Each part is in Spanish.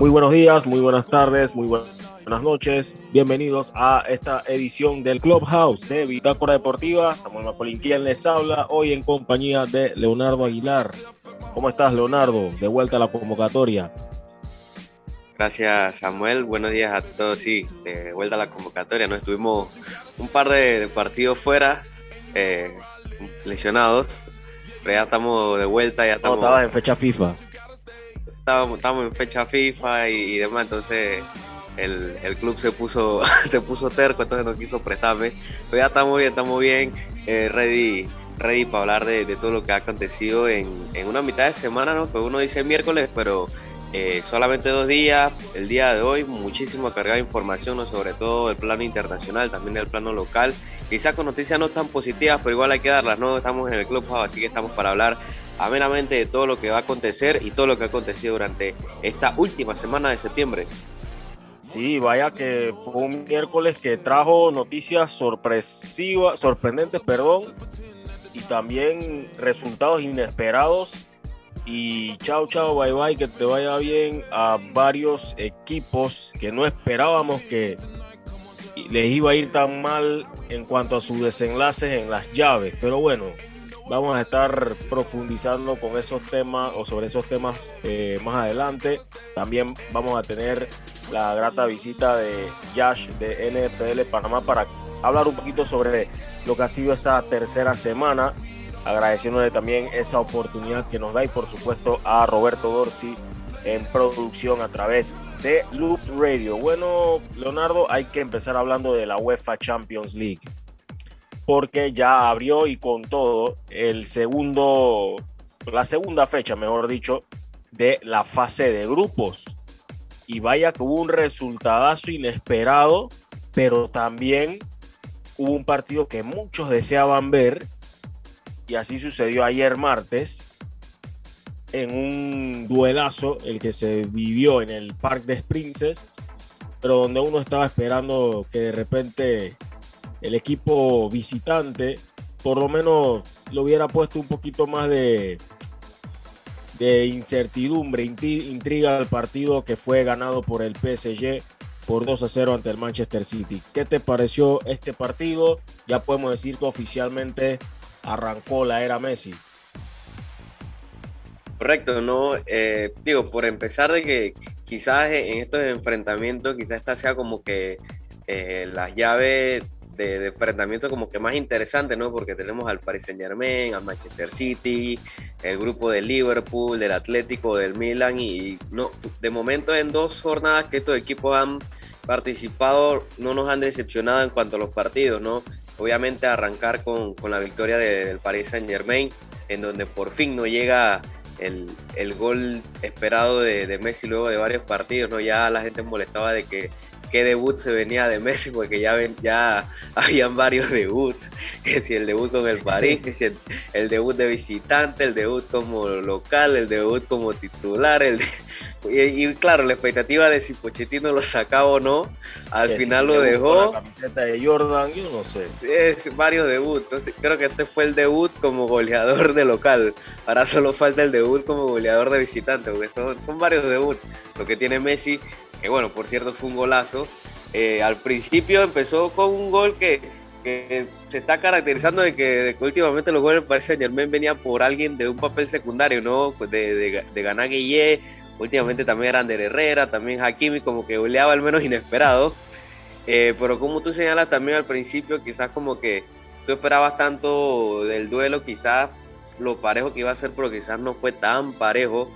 Muy buenos días, muy buenas tardes, muy buenas noches. Bienvenidos a esta edición del Clubhouse de Bitácora Deportiva. Samuel Mapolín, quien les habla hoy en compañía de Leonardo Aguilar. ¿Cómo estás, Leonardo? De vuelta a la convocatoria. Gracias, Samuel. Buenos días a todos. Sí, de vuelta a la convocatoria. ¿no? Estuvimos un par de, partidos fuera, eh, lesionados, pero ya estamos de vuelta. Ya estamos, no, estabas en fecha FIFA estábamos, en fecha FIFA y, demás, entonces el, club se puso, se puso terco, entonces no quiso prestarme. Pero ya estamos bien, estamos bien, eh, ready, ready para hablar de, todo lo que ha acontecido en, una mitad de semana, ¿no? Pues uno dice miércoles, pero eh, solamente dos días, el día de hoy, muchísima carga de información, ¿no? sobre todo el plano internacional, también el plano local. Quizás con noticias no tan positivas, pero igual hay que darlas, ¿no? Estamos en el club, así que estamos para hablar amenamente de todo lo que va a acontecer y todo lo que ha acontecido durante esta última semana de septiembre. Sí, vaya que fue un miércoles que trajo noticias sorpresivas, sorprendentes, perdón, y también resultados inesperados. Y chao, chao, bye bye, que te vaya bien a varios equipos que no esperábamos que les iba a ir tan mal en cuanto a sus desenlaces en las llaves. Pero bueno, Vamos a estar profundizando con esos temas o sobre esos temas eh, más adelante. También vamos a tener la grata visita de Yash de NFL Panamá para hablar un poquito sobre lo que ha sido esta tercera semana, agradeciéndole también esa oportunidad que nos da y por supuesto a Roberto Dorsi en producción a través de Loop Radio. Bueno, Leonardo, hay que empezar hablando de la UEFA Champions League porque ya abrió y con todo el segundo, la segunda fecha, mejor dicho, de la fase de grupos. Y vaya que hubo un resultadazo inesperado, pero también hubo un partido que muchos deseaban ver, y así sucedió ayer martes, en un duelazo, el que se vivió en el Parque de Princes, pero donde uno estaba esperando que de repente el equipo visitante por lo menos le hubiera puesto un poquito más de, de incertidumbre, intriga al partido que fue ganado por el PSG por 2 a 0 ante el Manchester City. ¿Qué te pareció este partido? Ya podemos decir que oficialmente arrancó la era Messi. Correcto, no eh, digo, por empezar de que quizás en estos enfrentamientos, quizás esta sea como que eh, las llaves de, enfrentamiento como que más interesante, ¿no? Porque tenemos al Paris Saint Germain, al Manchester City, el grupo del Liverpool, del Atlético, del Milan y no, de momento en dos jornadas que estos equipos han participado no nos han decepcionado en cuanto a los partidos, ¿no? Obviamente arrancar con, con la victoria del Paris Saint Germain, en donde por fin no llega el, el gol esperado de, de, Messi luego de varios partidos, ¿no? Ya la gente molestaba de que qué debut se venía de Messi, porque ya, ven, ya habían varios debuts, que si el debut con el París, que si el, debut de visitante, el debut como local, el debut como titular, el y, claro, la expectativa de si Pochettino lo sacaba o no, al final lo dejó. la camiseta de Jordan, yo no sé. Es varios debuts, entonces creo que este fue el debut como goleador de local, ahora solo falta el debut como goleador de visitante, porque son, son varios debuts, lo que tiene Messi que bueno, por cierto fue un golazo. Eh, al principio empezó con un gol que, se está caracterizando de que, últimamente los goles parece Germain venía por alguien de un papel secundario, ¿no? Pues de, de, de ganar Guille, últimamente también era Ander Herrera, también Hakimi, como que goleaba al menos inesperado. Eh, pero como tú señalas también al principio, quizás como que tú esperabas tanto del duelo, quizás lo parejo que iba a ser, pero quizás no fue tan parejo.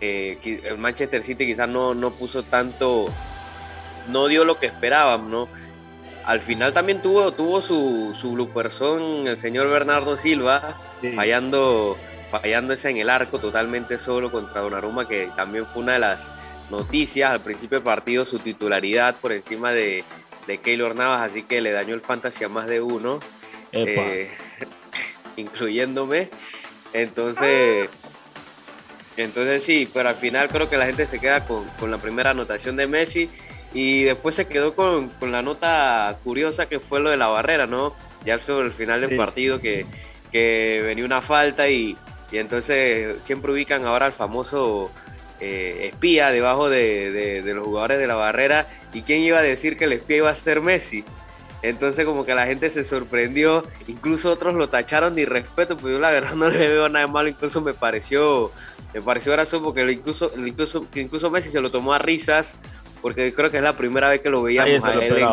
Eh, el Manchester City quizás no, no puso tanto, no dio lo que esperaban, ¿no? Al final también tuvo, tuvo su, su blooperson el señor Bernardo Silva, fallando, fallándose en el arco totalmente solo contra Donnarumma, que también fue una de las noticias al principio del partido, su titularidad por encima de, de Keylor Navas, así que le dañó el fantasy a más de uno, eh, incluyéndome. Entonces, entonces sí, pero al final creo que la gente se queda con, con la primera anotación de Messi y después se quedó con, con, la nota curiosa que fue lo de la barrera, ¿no? Ya sobre el final del partido que, que, venía una falta y, Y entonces siempre ubican ahora al famoso eh, espía debajo de, los jugadores de la barrera. ¿Y quién iba a decir que el espía iba a ser Messi? Entonces como que la gente se sorprendió, incluso otros lo tacharon de irrespeto, pero yo la verdad no le veo nada malo, incluso me pareció, me pareció gracioso porque incluso, incluso, incluso Messi se lo tomó a risas, porque creo que es la primera vez que lo veíamos a él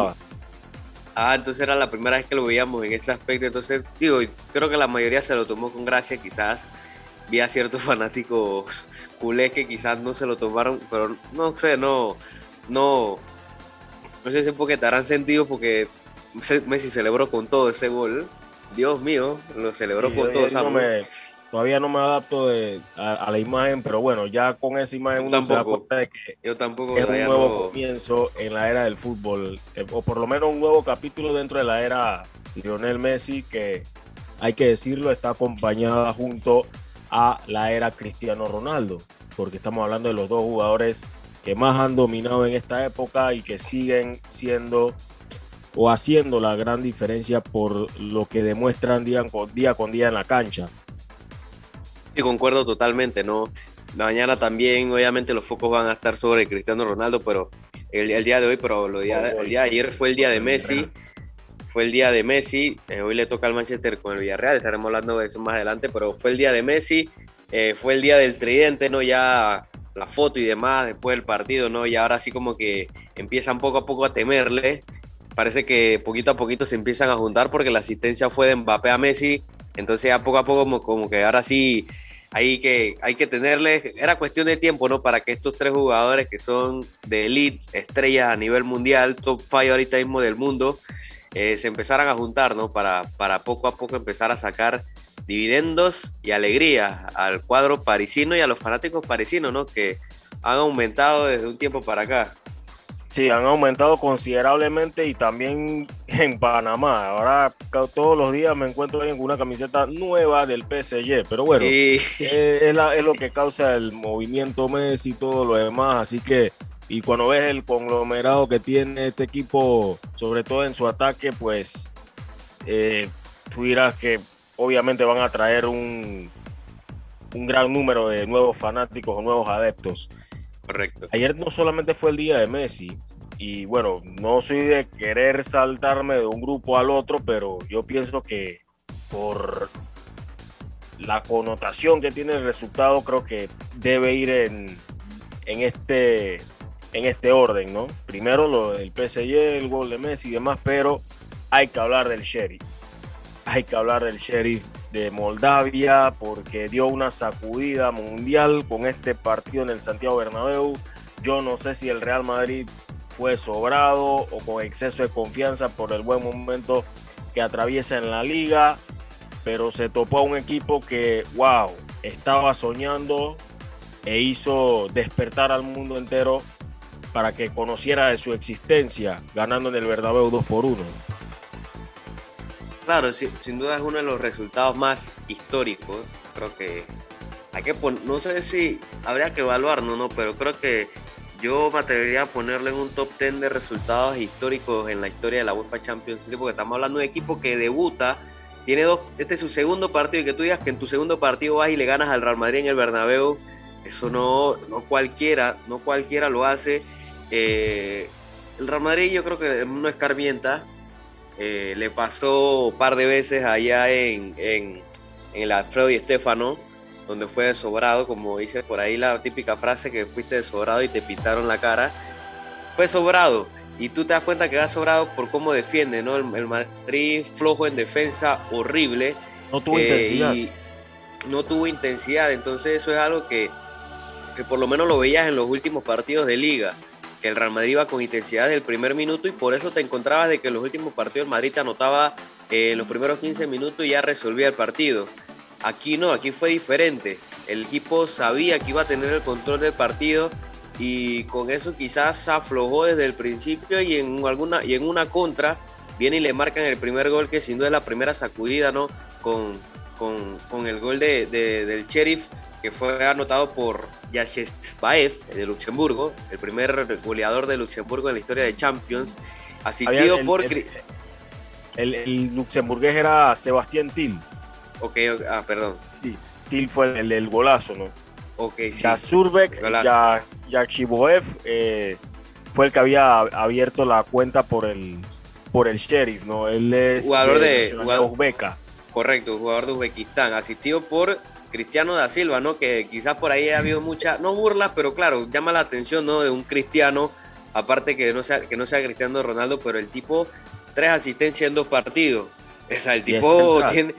Ah, entonces era la primera vez que lo veíamos en ese aspecto, entonces digo, creo que la mayoría se lo tomó con gracia, quizás vi a ciertos fanáticos culés que quizás no se lo tomaron, pero no sé, no, no, no sé si es porque te harán sentido porque Messi celebró con todo ese gol. Dios mío, lo celebró con todo. todavía no me adapto a, la imagen, pero bueno, ya con esa imagen uno se da cuenta de que yo tampoco, es un nuevo comienzo en la era del fútbol, eh, o por lo menos un nuevo capítulo dentro de la era Lionel Messi, que hay que decirlo, está acompañada junto a la era Cristiano Ronaldo, porque estamos hablando de los dos jugadores que más han dominado en esta época y que siguen siendo o haciendo la gran diferencia por lo que demuestran día con día, con día en la cancha. Sí, concuerdo totalmente, ¿no? Mañana también, obviamente, los focos van a estar sobre Cristiano Ronaldo, pero el, día de hoy, pero el día de ayer fue el día de Messi. Fue el día de Messi. Eh, hoy le toca al Manchester con el Villarreal. Estaremos hablando de eso más adelante, pero fue el día de Messi. Eh, fue el día del tridente, ¿no? Ya la foto y demás después del partido, ¿no? Y ahora sí como que empiezan poco a poco a temerle parece que poquito a poquito se empiezan a juntar porque la asistencia fue de Mbappé a Messi, entonces ya poco a poco como, que ahora sí hay que, hay que tenerle, era cuestión de tiempo, ¿no? Para que estos tres jugadores que son de elite, estrellas a nivel mundial, top five ahorita mismo del mundo, eh, se empezaran a juntar, ¿no? Para, para poco a poco empezar a sacar dividendos y alegría al cuadro parisino y a los fanáticos parisinos, ¿no? Que han aumentado desde un tiempo para acá. Sí, han aumentado considerablemente y también en Panamá. Ahora todos los días me encuentro con una camiseta nueva del PSG, pero bueno, eh, es, lo que causa el movimiento Messi y todo lo demás. Así que, y cuando ves el conglomerado que tiene este equipo, sobre todo en su ataque, pues eh, tú dirás que obviamente van a traer un, un gran número de nuevos fanáticos o nuevos adeptos. Correcto. Ayer no solamente fue el día de Messi, y bueno, no soy de querer saltarme de un grupo al otro, pero yo pienso que por la connotación que tiene el resultado, creo que debe ir en, en este en este orden, ¿no? Primero lo del PSG, el gol de Messi y demás, pero hay que hablar del Sheriff. Hay que hablar del Sheriff de Moldavia porque dio una sacudida mundial con este partido en el Santiago Bernabéu. Yo no sé si el Real Madrid fue sobrado o con exceso de confianza por el buen momento que atraviesa en la liga, pero se topó a un equipo que, wow, estaba soñando e hizo despertar al mundo entero para que conociera de su existencia, ganando en el Bernabéu 2 por 1. Claro, sin duda es uno de los resultados más históricos. Creo que hay que no sé si habría que evaluarlo, ¿no? Pero creo que yo me atrevería a ponerle en un top 10 de resultados históricos en la historia de la UEFA Champions League, porque estamos hablando de un equipo que debuta, tiene dos, este es su segundo partido, y que tú digas que en tu segundo partido vas y le ganas al Real Madrid en el Bernabéu, eso no, no cualquiera, no cualquiera lo hace. Eh, el Real Madrid yo creo que no escarmienta, eh, le pasó un par de veces allá en, en, en el Alfredo y Estefano, donde fue sobrado, como dice por ahí la típica frase que fuiste sobrado y te pintaron la cara. Fue sobrado y tú te das cuenta que va sobrado por cómo defiende, ¿no? El, Madrid flojo en defensa, horrible. No tuvo eh, intensidad. no tuvo intensidad, entonces eso es algo que, que por lo menos lo veías en los últimos partidos de liga que el Real Madrid iba con intensidad del primer minuto y por eso te encontrabas de que en los últimos partidos el Madrid te anotaba eh, en los primeros 15 minutos y ya resolvía el partido. Aquí no, aquí fue diferente. El equipo sabía que iba a tener el control del partido y con eso quizás aflojó desde el principio y en, alguna, y en una contra viene y le marcan el primer gol que sin duda es la primera sacudida, ¿no? Con, con, el gol de, del Sheriff que fue anotado por Baev de Luxemburgo, el primer goleador de Luxemburgo en la historia de Champions, asistido por... El, el, luxemburgués era Sebastián Til. Ok, ah, perdón. Sí. Til fue el, el, golazo, ¿no? Ok, ya Surbeck, ya, ya Chiboev eh, fue el que había abierto la cuenta por el, por el Sheriff, ¿no? Él es jugador de, Uzbeka. Correcto, jugador de Uzbekistán, asistido por Cristiano da Silva, ¿no? Que quizás por ahí ha habido mucha, no burlas, pero claro, llama la atención, ¿no? De un cristiano, aparte que no sea, que no sea Cristiano Ronaldo, pero el tipo, tres asistencias en dos partidos. O sea, el tipo tiene,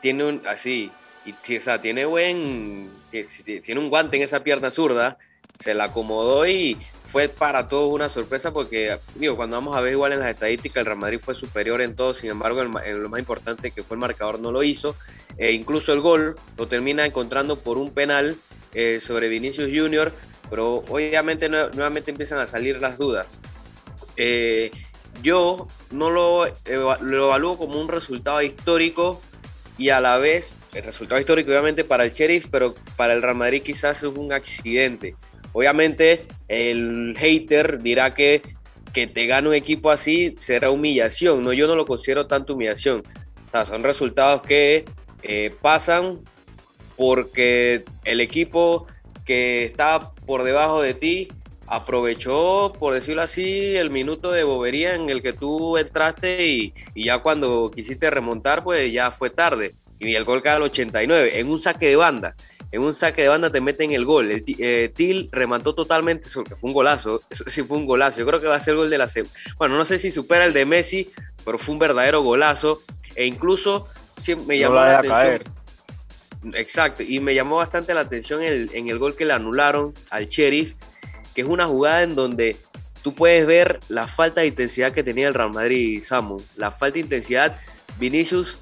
tiene un, así, y, o sea, tiene buen, tiene un guante en esa pierna zurda, se la acomodó y fue para todos una sorpresa porque, digo, cuando vamos a ver igual en las estadísticas, el Real Madrid fue superior en todo, sin embargo, en lo más importante que fue el marcador no lo hizo. E incluso el gol lo termina encontrando por un penal eh, sobre Vinicius Junior, pero obviamente nuevamente empiezan a salir las dudas. Eh, yo no lo, lo evalúo como un resultado histórico y a la vez el resultado histórico obviamente para el Sheriff, pero para el Real Madrid quizás es un accidente. Obviamente el hater dirá que que te gane un equipo así será humillación, no yo no lo considero tanto humillación. O sea, son resultados que eh, pasan porque el equipo que está por debajo de ti aprovechó, por decirlo así, el minuto de bobería en el que tú entraste y, ya cuando quisiste remontar, pues ya fue tarde. Y el gol cae al 89, en un saque de banda. En un saque de banda te meten el gol. El eh, Til remató totalmente, que fue un golazo. Eso sí fue un golazo. Yo creo que va a ser el gol de la Bueno, no sé si supera el de Messi, pero fue un verdadero golazo. E incluso me llamó la atención. Exacto, y me llamó bastante la atención en el gol que le anularon al Sheriff, que es una jugada en donde tú puedes ver la falta de intensidad que tenía el Real Madrid, Samu. La falta de intensidad. Vinicius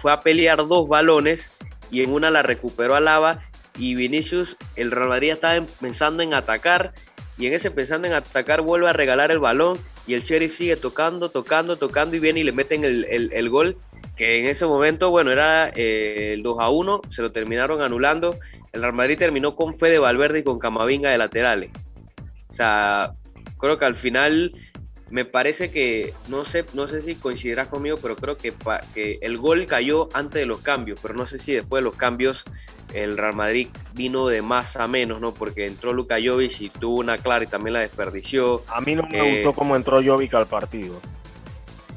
fue a pelear dos balones y en una la recuperó a Lava y Vinicius, el Real Madrid estaba pensando en atacar y en ese pensando en atacar vuelve a regalar el balón y el Sheriff sigue tocando, tocando, tocando y viene y le meten el, el gol que en ese momento, bueno, era eh, el 2 a 1, se lo terminaron anulando. El Real Madrid terminó con Fede Valverde y con Camavinga de laterales. O sea, creo que al final me parece que, no sé, no sé si coincidirás conmigo, pero creo que, que el gol cayó antes de los cambios, pero no sé si después de los cambios el Real Madrid vino de más a menos, ¿no? Porque entró Luka Jovic y tuvo una clara y también la desperdició. A mí no me eh, gustó cómo entró Jovic al partido.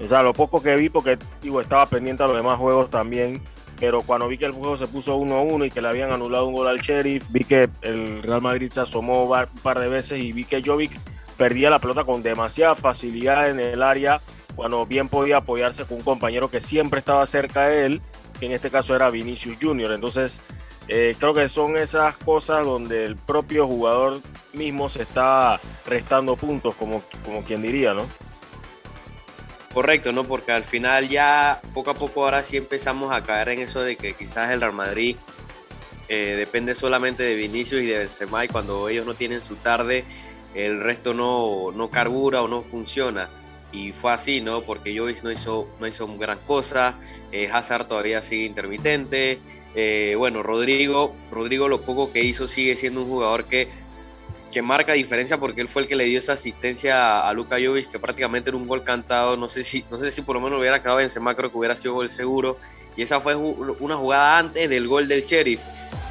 O sea, lo poco que vi, porque digo, estaba pendiente a los demás juegos también, pero cuando vi que el juego se puso 1-1 y que le habían anulado un gol al Sheriff, vi que el Real Madrid se asomó un par de veces y vi que Jovic perdía la pelota con demasiada facilidad en el área, cuando bien podía apoyarse con un compañero que siempre estaba cerca de él, que en este caso era Vinicius Junior. Entonces, eh, creo que son esas cosas donde el propio jugador mismo se está restando puntos, como, como quien diría, ¿no? Correcto, ¿no? Porque al final ya poco a poco ahora sí empezamos a caer en eso de que quizás el Real Madrid eh, depende solamente de Vinicius y de Benzema y cuando ellos no tienen su tarde el resto no, no carbura o no funciona. Y fue así, ¿no? Porque Jovic no hizo, no hizo gran cosa, eh, Hazard todavía sigue intermitente, eh, bueno, Rodrigo, Rodrigo lo poco que hizo sigue siendo un jugador que que marca diferencia porque él fue el que le dio esa asistencia a Luka Jovic, que prácticamente era un gol cantado. No sé si, no sé si por lo menos hubiera quedado en creo que hubiera sido gol seguro. Y esa fue una jugada antes del gol del Sheriff.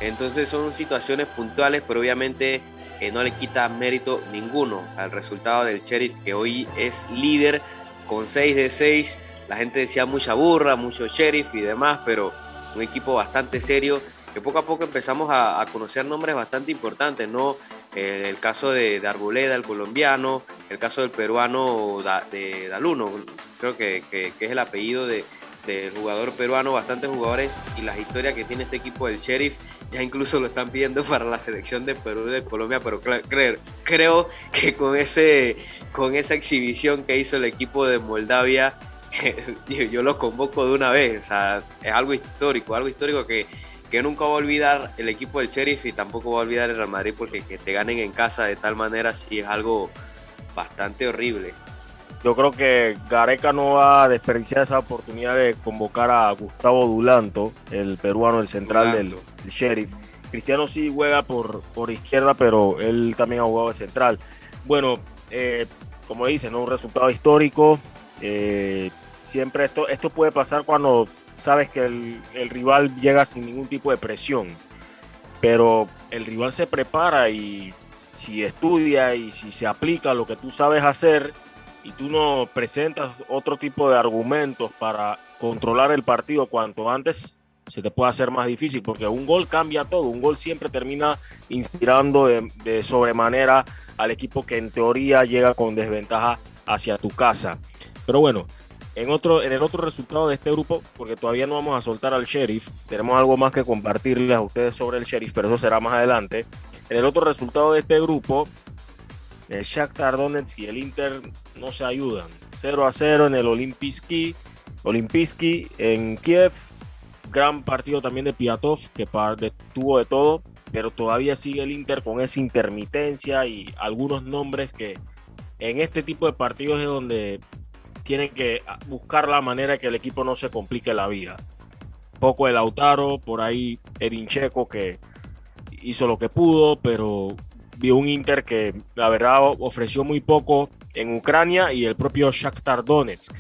Entonces son situaciones puntuales, pero obviamente eh, no le quita mérito ninguno al resultado del Sheriff, que hoy es líder con 6 de 6. La gente decía mucha burra, mucho Sheriff y demás, pero un equipo bastante serio que poco a poco empezamos a, conocer nombres bastante importantes, ¿no? el caso de, de, Arboleda, el colombiano, el caso del peruano de Daluno, creo que, es el apellido de, del jugador peruano, bastantes jugadores y las historias que tiene este equipo del Sheriff, ya incluso lo están pidiendo para la selección de Perú y de Colombia, pero creo, creo que con, ese, con esa exhibición que hizo el equipo de Moldavia, yo lo convoco de una vez, o sea, es algo histórico, algo histórico que que nunca va a olvidar el equipo del Sheriff y tampoco va a olvidar el Real Madrid porque que te ganen en casa de tal manera sí es algo bastante horrible. Yo creo que Gareca no va a desperdiciar esa oportunidad de convocar a Gustavo Dulanto, el peruano, el central del, Sheriff. Cristiano sí juega por, por izquierda, pero él también ha jugado de central. Bueno, eh, como dice, ¿no? un resultado histórico. Eh, siempre esto, esto puede pasar cuando sabes que el, el rival llega sin ningún tipo de presión. Pero el rival se prepara y si estudia y si se aplica lo que tú sabes hacer y tú no presentas otro tipo de argumentos para controlar el partido cuanto antes, se te puede hacer más difícil porque un gol cambia todo. Un gol siempre termina inspirando de, sobremanera al equipo que en teoría llega con desventaja hacia tu casa. Pero bueno, en, otro, en el otro resultado de este grupo, porque todavía no vamos a soltar al sheriff, tenemos algo más que compartirles a ustedes sobre el sheriff, pero eso será más adelante. En el otro resultado de este grupo, el Shakhtar Donetsk y el Inter no se ayudan. 0 a 0 en el Olimpiski, Olimpiski en Kiev gran partido también de Piatov, que tuvo de todo, pero todavía sigue el Inter con esa intermitencia y algunos nombres que en este tipo de partidos es donde tienen que buscar la manera que el equipo no se complique la vida. Poco el Lautaro, por ahí Edin Checo que hizo lo que pudo, pero vio un Inter que la verdad ofreció muy poco en Ucrania y el propio Shakhtar Donetsk.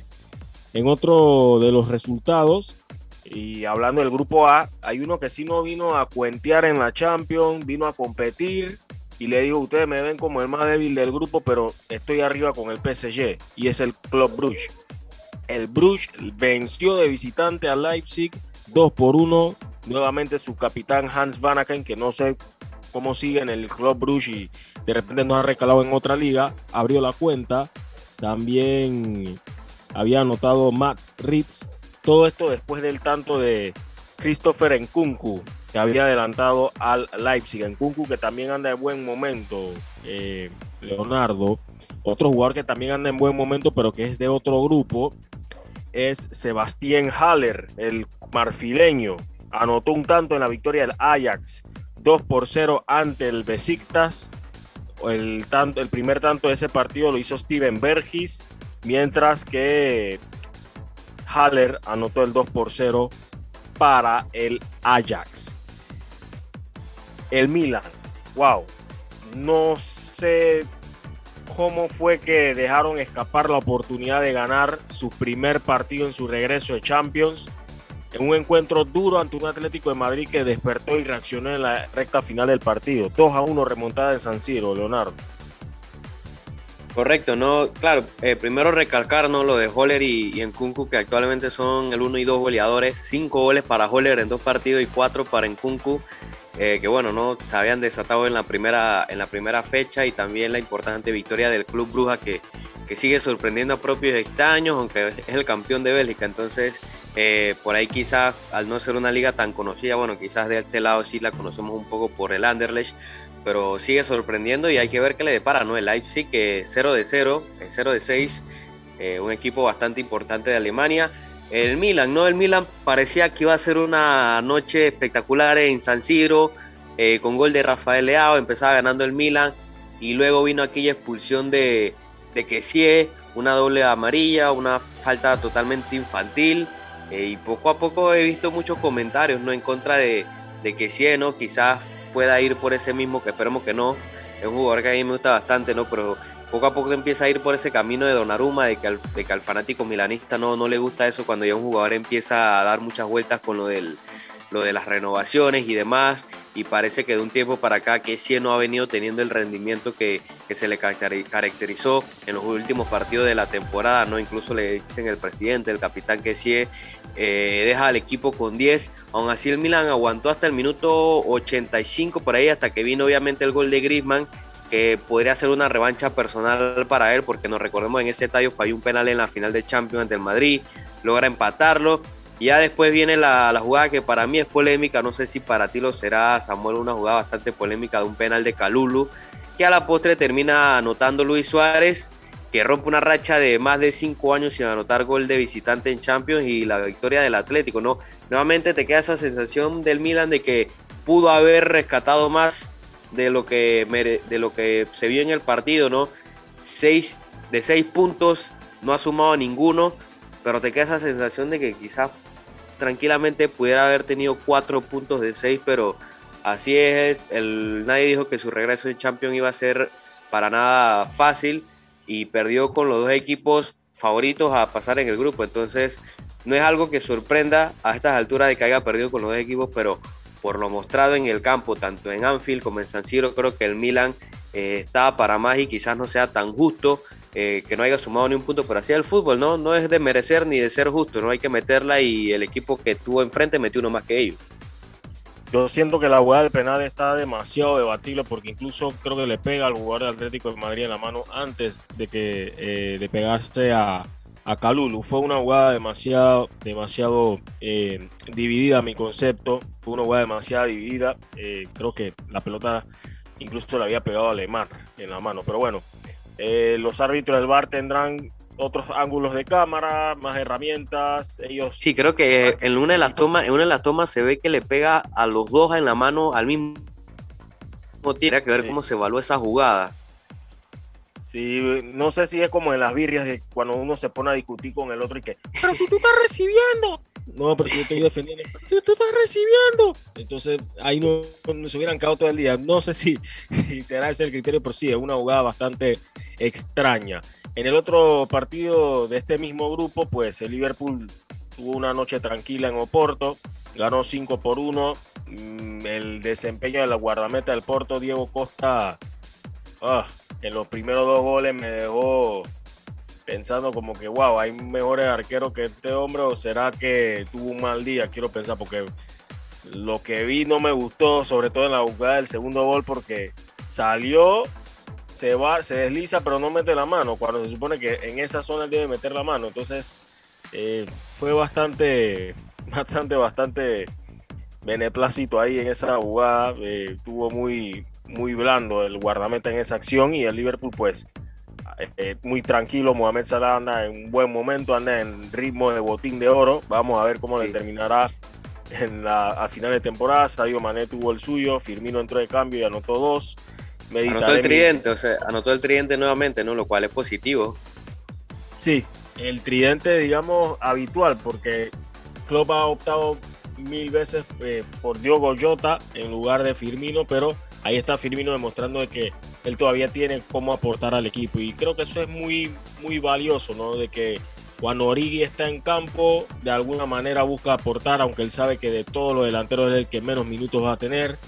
En otro de los resultados, y hablando del grupo A, hay uno que sí no vino a cuentear en la Champions, vino a competir. Y le digo, ustedes me ven como el más débil del grupo, pero estoy arriba con el PSG. Y es el Club Bruges. El Bruges venció de visitante a Leipzig 2 por 1. Nuevamente su capitán Hans Vanaken, que no sé cómo sigue en el Club Bruges y de repente no ha recalado en otra liga, abrió la cuenta. También había anotado Max Ritz todo esto después del tanto de Christopher Nkunku, que había adelantado al Leipzig. Nkunku que también anda en buen momento, eh, Leonardo. Otro jugador que también anda en buen momento, pero que es de otro grupo, es Sebastián Haller, el marfileño. Anotó un tanto en la victoria del Ajax, 2 por 0 ante el Besiktas. El, tanto, el primer tanto de ese partido lo hizo Steven Bergis, mientras que Haller anotó el 2 por 0 para el Ajax. El Milan, wow, no sé cómo fue que dejaron escapar la oportunidad de ganar su primer partido en su regreso de Champions. En un encuentro duro ante un Atlético de Madrid que despertó y reaccionó en la recta final del partido. 2 a 1 remontada de San Siro, Leonardo. Correcto, no, claro, eh, primero recalcar ¿no? lo de Holler y, y Nkunku, que actualmente son el 1 y 2 goleadores, 5 goles para Holler en dos partidos y 4 para Nkunku, eh, que bueno, no se habían desatado en la, primera, en la primera fecha y también la importante victoria del Club Bruja que, que sigue sorprendiendo a propios extraños, aunque es el campeón de Bélgica, entonces eh, por ahí quizás al no ser una liga tan conocida, bueno, quizás de este lado sí la conocemos un poco por el Anderlecht, pero sigue sorprendiendo y hay que ver qué le depara, ¿no? El Leipzig, que 0 de 0, 0 de 6, eh, un equipo bastante importante de Alemania. El Milan, ¿no? El Milan parecía que iba a ser una noche espectacular en San Siro, eh, con gol de Rafael Leao, empezaba ganando el Milan y luego vino aquella expulsión de, de Kessie, una doble amarilla, una falta totalmente infantil. Eh, y poco a poco he visto muchos comentarios, ¿no? En contra de, de Kessie, ¿no? Quizás pueda ir por ese mismo, que esperemos que no. Es un jugador que a mí me gusta bastante, ¿no? Pero poco a poco empieza a ir por ese camino de Donnarumma, de que al, de que al fanático milanista no, no le gusta eso cuando ya un jugador empieza a dar muchas vueltas con lo, del, lo de las renovaciones y demás. Y parece que de un tiempo para acá sí no ha venido teniendo el rendimiento que, que se le caracterizó en los últimos partidos de la temporada, ¿no? Incluso le dicen el presidente, el capitán sí eh, deja al equipo con 10. Aún así el Milan aguantó hasta el minuto 85 por ahí, hasta que vino obviamente el gol de Griezmann, que podría ser una revancha personal para él, porque nos recordemos en ese estadio falló un penal en la final de Champions del Madrid, logra empatarlo. Ya después viene la, la, jugada que para mí es polémica, no sé si para ti lo será, Samuel, una jugada bastante polémica de un penal de Calulu, que a la postre termina anotando Luis Suárez que rompe una racha de más de cinco años sin anotar gol de visitante en Champions y la victoria del Atlético, ¿no? Nuevamente te queda esa sensación del Milan de que pudo haber rescatado más de lo que, de lo que se vio en el partido, ¿no? Seis, de seis puntos no ha sumado ninguno, pero te queda esa sensación de que quizás tranquilamente pudiera haber tenido cuatro puntos de seis, pero así es, el, nadie dijo que su regreso en Champions iba a ser para nada fácil y perdió con los dos equipos favoritos a pasar en el grupo. Entonces, no es algo que sorprenda a estas alturas de que haya perdido con los dos equipos, pero por lo mostrado en el campo, tanto en Anfield como en San Siro, creo que el Milan eh, está para más y quizás no sea tan justo eh, que no haya sumado ni un punto, pero así el fútbol, ¿no? No es de merecer ni de ser justo, no hay que meterla y el equipo que tuvo enfrente metió uno más que ellos. Yo siento que la jugada del penal está demasiado debatible porque incluso creo que le pega al jugador de Atlético de Madrid en la mano antes de que eh, de pegarse a, a Calulu. Fue una jugada demasiado, demasiado eh, dividida, mi concepto. Fue una jugada demasiado dividida. Eh, creo que la pelota incluso le había pegado a Alemán en la mano. Pero bueno, los árbitros del bar tendrán otros ángulos de cámara, más herramientas. Ellos. Sí, creo que en una de las tomas, en una de las tomas se ve que le pega a los dos en la mano al mismo tiene que ver cómo se evalúa esa jugada. Sí, no sé si es como en las birrias de cuando uno se pone a discutir con el otro y que, pero si tú estás recibiendo. No, pero si yo estoy defendiendo, pero tú estás recibiendo. Entonces ahí no, se hubieran quedado todo el día. No sé si, si será ese el criterio, pero sí, es una jugada bastante extraña. En el otro partido de este mismo grupo, pues el Liverpool tuvo una noche tranquila en Oporto, ganó 5 por 1. Mm, el desempeño de la guardameta del Porto, Diego Costa, ah, en los primeros dos goles me dejó pensando como que, wow, hay mejores arqueros que este hombre o será que tuvo un mal día, quiero pensar, porque lo que vi no me gustó, sobre todo en la jugada del segundo gol, porque salió se va, se desliza, pero no mete la mano, cuando se supone que en esa zona debe meter la mano. Entonces, eh, fue bastante, bastante, bastante beneplácito ahí en esa jugada. Eh, tuvo muy, muy blando el guardameta en esa acción y el Liverpool, pues, eh, muy tranquilo. Mohamed Salah anda en un buen momento, anda en ritmo de botín de oro. Vamos a ver cómo le terminará en la, a final de temporada. Sadio Mané tuvo el suyo, Firmino entró de cambio y anotó dos anotó el tridente, o sea, anotó el tridente nuevamente, ¿no? Lo cual es positivo. Sí, el tridente, digamos, habitual, porque Klopp ha optado mil veces eh, por Diogo Jota en lugar de Firmino, pero ahí está Firmino demostrando de que él todavía tiene cómo aportar al equipo y creo que eso es muy, muy valioso, ¿no? De que cuando Origi está en campo, de alguna manera busca aportar, aunque él sabe que de todos los delanteros es el que menos minutos va a tener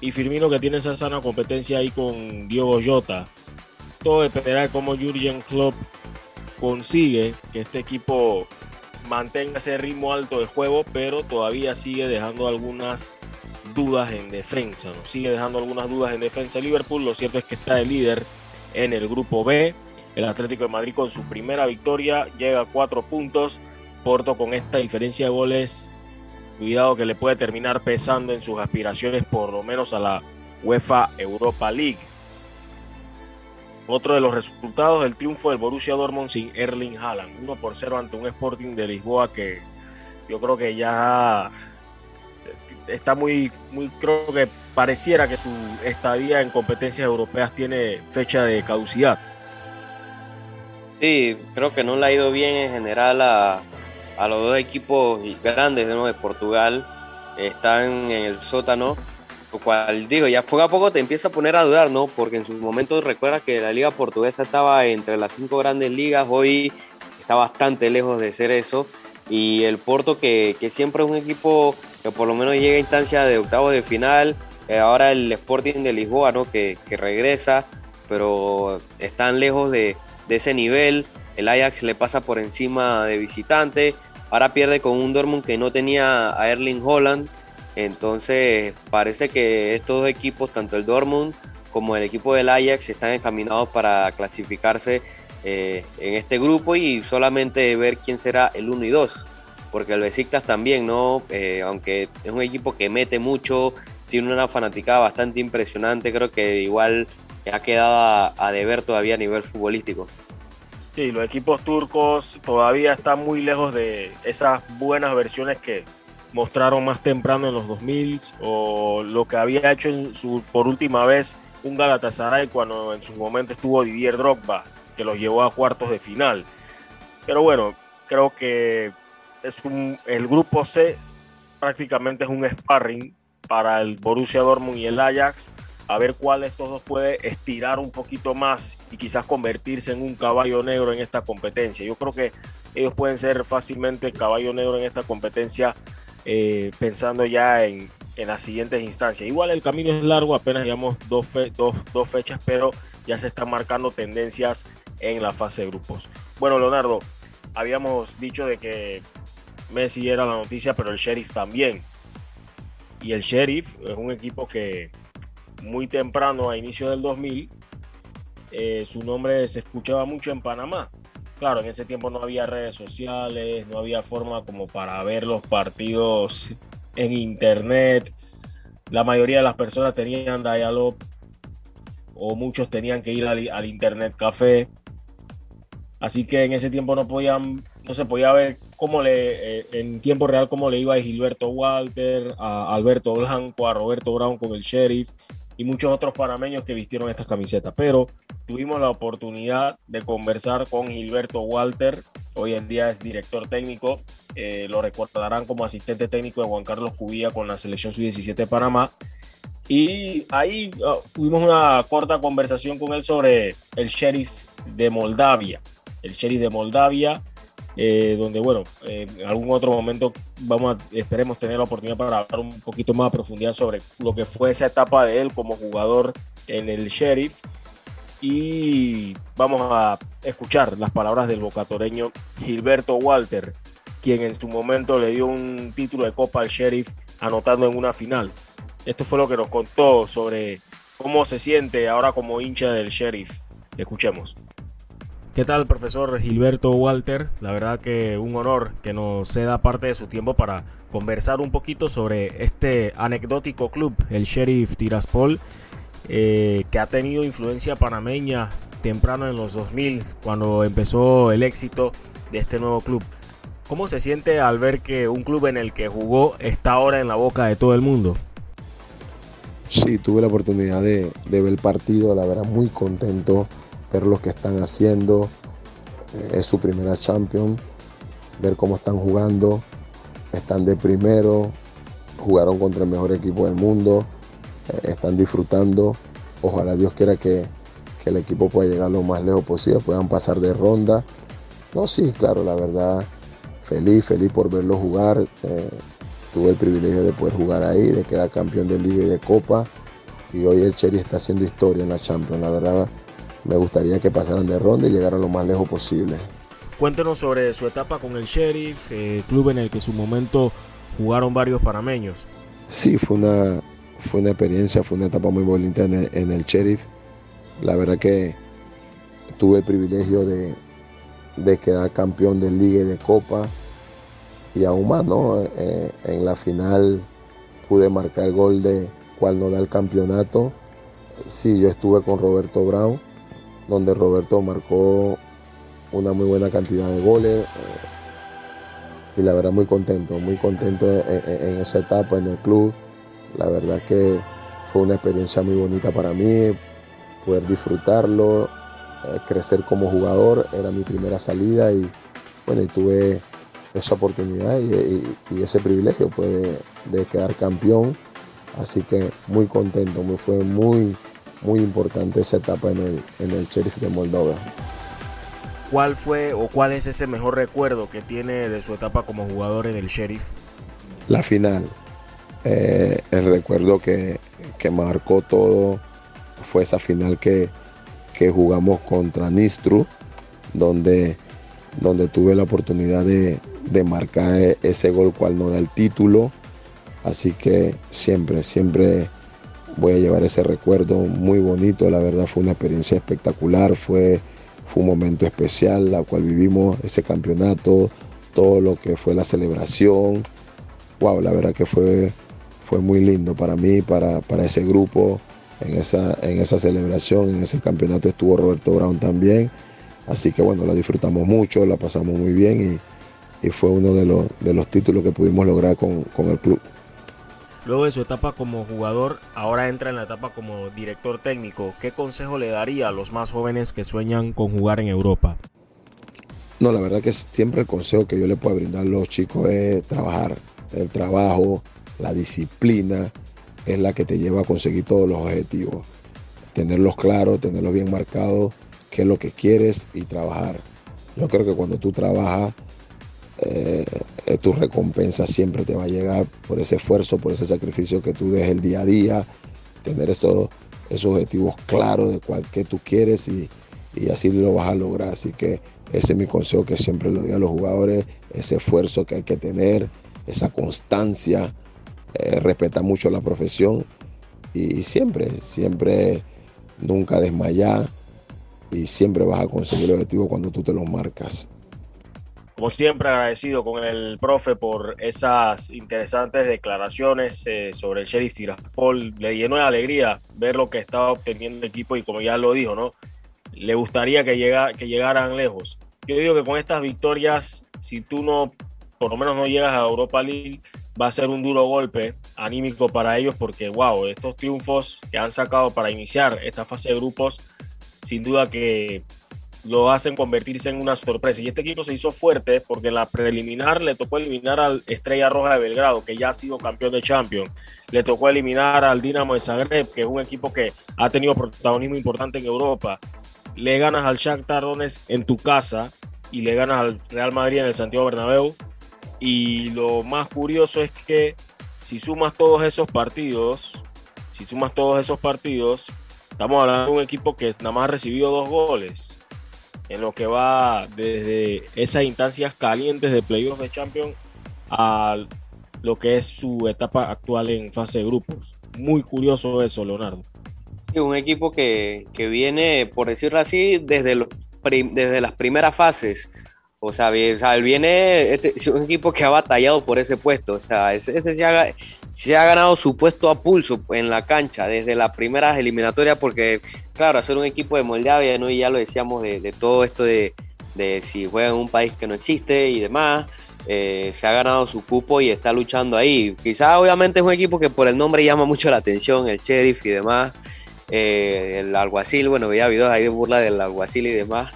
y Firmino que tiene esa sana competencia ahí con Diogo Jota. Todo dependerá de cómo Jurgen Klopp consigue que este equipo mantenga ese ritmo alto de juego, pero todavía sigue dejando algunas dudas en defensa, ¿no? sigue dejando algunas dudas en defensa Liverpool. Lo cierto es que está el líder en el grupo B. El Atlético de Madrid con su primera victoria llega a cuatro puntos. Porto con esta diferencia de goles Cuidado que le puede terminar pesando en sus aspiraciones por lo menos a la UEFA Europa League. Otro de los resultados del triunfo del Borussia Dortmund sin Erling Haaland, 1 por 0 ante un Sporting de Lisboa que yo creo que ya está muy, muy, creo que pareciera que su estadía en competencias europeas tiene fecha de caducidad. Sí, creo que no le ha ido bien en general a, a los dos equipos grandes ¿no? de Portugal están en el sótano, lo cual digo, ya poco a poco te empieza a poner a dudar, ¿no? Porque en sus momentos recuerda que la liga portuguesa estaba entre las cinco grandes ligas, hoy está bastante lejos de ser eso, y el Porto que, que siempre es un equipo que por lo menos llega a instancia de octavos de final, eh, ahora el Sporting de Lisboa, ¿no? Que, que regresa, pero están lejos de, de ese nivel, el Ajax le pasa por encima de visitante, Ahora pierde con un Dortmund que no tenía a Erling Holland. Entonces parece que estos dos equipos, tanto el Dortmund como el equipo del Ajax, están encaminados para clasificarse eh, en este grupo y solamente ver quién será el 1 y 2. Porque el Besiktas también, ¿no? Eh, aunque es un equipo que mete mucho, tiene una fanaticada bastante impresionante, creo que igual ha quedado a deber todavía a nivel futbolístico. Sí, los equipos turcos todavía están muy lejos de esas buenas versiones que mostraron más temprano en los 2000 o lo que había hecho por última vez un Galatasaray cuando en su momento estuvo Didier Drogba, que los llevó a cuartos de final. Pero bueno, creo que es un, el grupo C prácticamente es un sparring para el Borussia Dortmund y el Ajax a ver cuál de estos dos puede estirar un poquito más y quizás convertirse en un caballo negro en esta competencia. Yo creo que ellos pueden ser fácilmente caballo negro en esta competencia, eh, pensando ya en, las siguientes instancias. Igual el camino es largo, apenas llevamos dos, dos, fechas, pero ya se están marcando tendencias en la fase de grupos. Bueno, Leonardo, habíamos dicho de que Messi era la noticia, pero el Sheriff también. Y el Sheriff es un equipo que muy temprano, a inicio del 2000, eh, su nombre se escuchaba mucho en Panamá. Claro, en ese tiempo no había redes sociales, no había forma como para ver los partidos en internet. La mayoría de las personas tenían dial o muchos tenían que ir al, internet café. Así que en ese tiempo no podían, no se podía ver cómo le, eh, en tiempo real cómo le iba a Gilberto Walter, a Alberto Blanco, a Roberto Brown con el sheriff y muchos otros panameños que vistieron estas camisetas. Pero tuvimos la oportunidad de conversar con Gilberto Walter, hoy en día es director técnico, eh, lo recordarán como asistente técnico de Juan Carlos Cubilla con la selección sub-17 de Panamá. Y ahí ah, tuvimos una corta conversación con él sobre el sheriff de Moldavia. El sheriff de Moldavia, eh, donde, bueno, en algún otro momento vamos a, esperemos tener la oportunidad para hablar un poquito más a profundidad sobre lo que fue esa etapa de él como jugador en el Sheriff. Y vamos a escuchar las palabras del bocatoreño Gilberto Walter, quien en su momento le dio un título de Copa al Sheriff anotando en una final. Esto fue lo que nos contó sobre cómo se siente ahora como hincha del Sheriff. Escuchemos. ¿Qué tal, profesor Gilberto Walter? La verdad que un honor que nos ceda parte de su tiempo para conversar un poquito sobre este anecdótico club, el Sheriff Tiraspol, eh, que ha tenido influencia panameña temprano en los 2000, cuando empezó el éxito de este nuevo club. ¿Cómo se siente al ver que un club en el que jugó está ahora en la boca de todo el mundo? Sí, tuve la oportunidad de, de ver el partido, la verdad muy contento ver lo que están haciendo. Eh, es su primera Champions, ver cómo están jugando. Están de primero, jugaron contra el mejor equipo del mundo, eh, están disfrutando. Ojalá Dios quiera que, el equipo pueda llegar lo más lejos posible, puedan pasar de ronda. No, sí, claro, la verdad, feliz, feliz por verlo jugar. Eh, tuve el privilegio de poder jugar ahí, de quedar campeón de liga y de copa. Y hoy el Cherry está haciendo historia en la Champions. La verdad, me gustaría que pasaran de ronda y llegaran lo más lejos posible. Cuéntenos sobre su etapa con el Sheriff, eh, club en el que en su momento jugaron varios panameños. Sí, fue una, fue una experiencia, fue una etapa muy bonita en el, Sheriff. La verdad que tuve el privilegio de, quedar campeón de liga y de copa. Y aún más, ¿no? Eh, en la final pude marcar el gol de cual no da el campeonato. Sí, yo estuve con Roberto Brown donde Roberto marcó una muy buena cantidad de goles. Eh, y la verdad muy contento, muy contento en, esa etapa en el club. La verdad que fue una experiencia muy bonita para mí, poder disfrutarlo, eh, crecer como jugador. Era mi primera salida y bueno, y tuve esa oportunidad y, ese privilegio pues, de, quedar campeón. Así que muy contento, muy, fue muy, muy importante esa etapa en el, en el Sheriff de Moldova. ¿Cuál fue o cuál es ese mejor recuerdo que tiene de su etapa como jugador en el Sheriff? La final. Eh, el recuerdo que, marcó todo fue esa final que, jugamos contra Nistru, donde, donde tuve la oportunidad de, de marcar ese gol cual no da el título. Así que siempre, siempre voy a llevar ese recuerdo muy bonito, la verdad fue una experiencia espectacular, fue, fue un momento especial, la cual vivimos ese campeonato, todo lo que fue la celebración, wow, la verdad que fue, fue muy lindo para mí, para, para ese grupo, en esa, en esa celebración, en ese campeonato estuvo Roberto Brown también, así que bueno, la disfrutamos mucho, la pasamos muy bien y, fue uno de los, de los títulos que pudimos lograr con, con el club. Luego de su etapa como jugador, ahora entra en la etapa como director técnico. ¿Qué consejo le daría a los más jóvenes que sueñan con jugar en Europa? No, la verdad que siempre el consejo que yo le puedo brindar a los chicos es trabajar. El trabajo, la disciplina es la que te lleva a conseguir todos los objetivos. Tenerlos claros, tenerlos bien marcados, qué es lo que quieres y trabajar. Yo creo que cuando tú trabajas, eh, tu recompensa siempre te va a llegar por ese esfuerzo, por ese sacrificio que tú des el día a día, tener esos, objetivos claros de cuál que tú quieres y, y así lo vas a lograr. Así que ese es mi consejo que siempre le doy a los jugadores, ese esfuerzo que hay que tener, esa constancia, eh, mucho la profesión y siempre, siempre nunca desmayar y siempre vas a conseguir el objetivo cuando tú te lo marcas. Como siempre, agradecido con el profe por esas interesantes declaraciones eh, sobre el Sheriff Tiraspol. Le llenó de alegría ver lo que estaba obteniendo el equipo y como ya lo dijo, ¿no? Le gustaría que, llega, que llegaran lejos. Yo digo que con estas victorias, si tú no, por lo menos no llegas a Europa League, va a ser un duro golpe anímico para ellos porque, wow, estos triunfos que han sacado para iniciar esta fase de grupos, sin duda que lo hacen convertirse en una sorpresa. Y este equipo se hizo fuerte porque en la preliminar le tocó eliminar al Estrella Roja de Belgrado, que ya ha sido campeón de Champions. Le tocó eliminar al Dinamo de Zagreb, que es un equipo que ha tenido protagonismo importante en Europa. Le ganas al Shakhtar Donetsk en tu casa y le ganas al Real Madrid en el Santiago Bernabéu y lo más curioso es que si sumas todos esos partidos, si sumas todos esos partidos, estamos hablando de un equipo que nada más ha recibido dos goles en lo que va desde esas instancias calientes de playoffs de Champions a lo que es su etapa actual en fase de grupos. Muy curioso eso, Leonardo. un equipo que, viene, por decirlo así, desde, desde las primeras fases o sea, él viene, este, es un equipo que ha batallado por ese puesto. O sea, ese, se, ha, ganado su puesto a pulso en la cancha desde las primeras eliminatorias, porque, claro, hacer un equipo de Moldavia, ¿no? y ya lo decíamos de, todo esto de, si juega en un país que no existe y demás. Eh, se ha ganado su cupo y está luchando ahí. Quizás, obviamente, es un equipo que por el nombre llama mucho la atención, el sheriff y demás. Eh, el alguacil, bueno, veía videos ahí de burla del alguacil y demás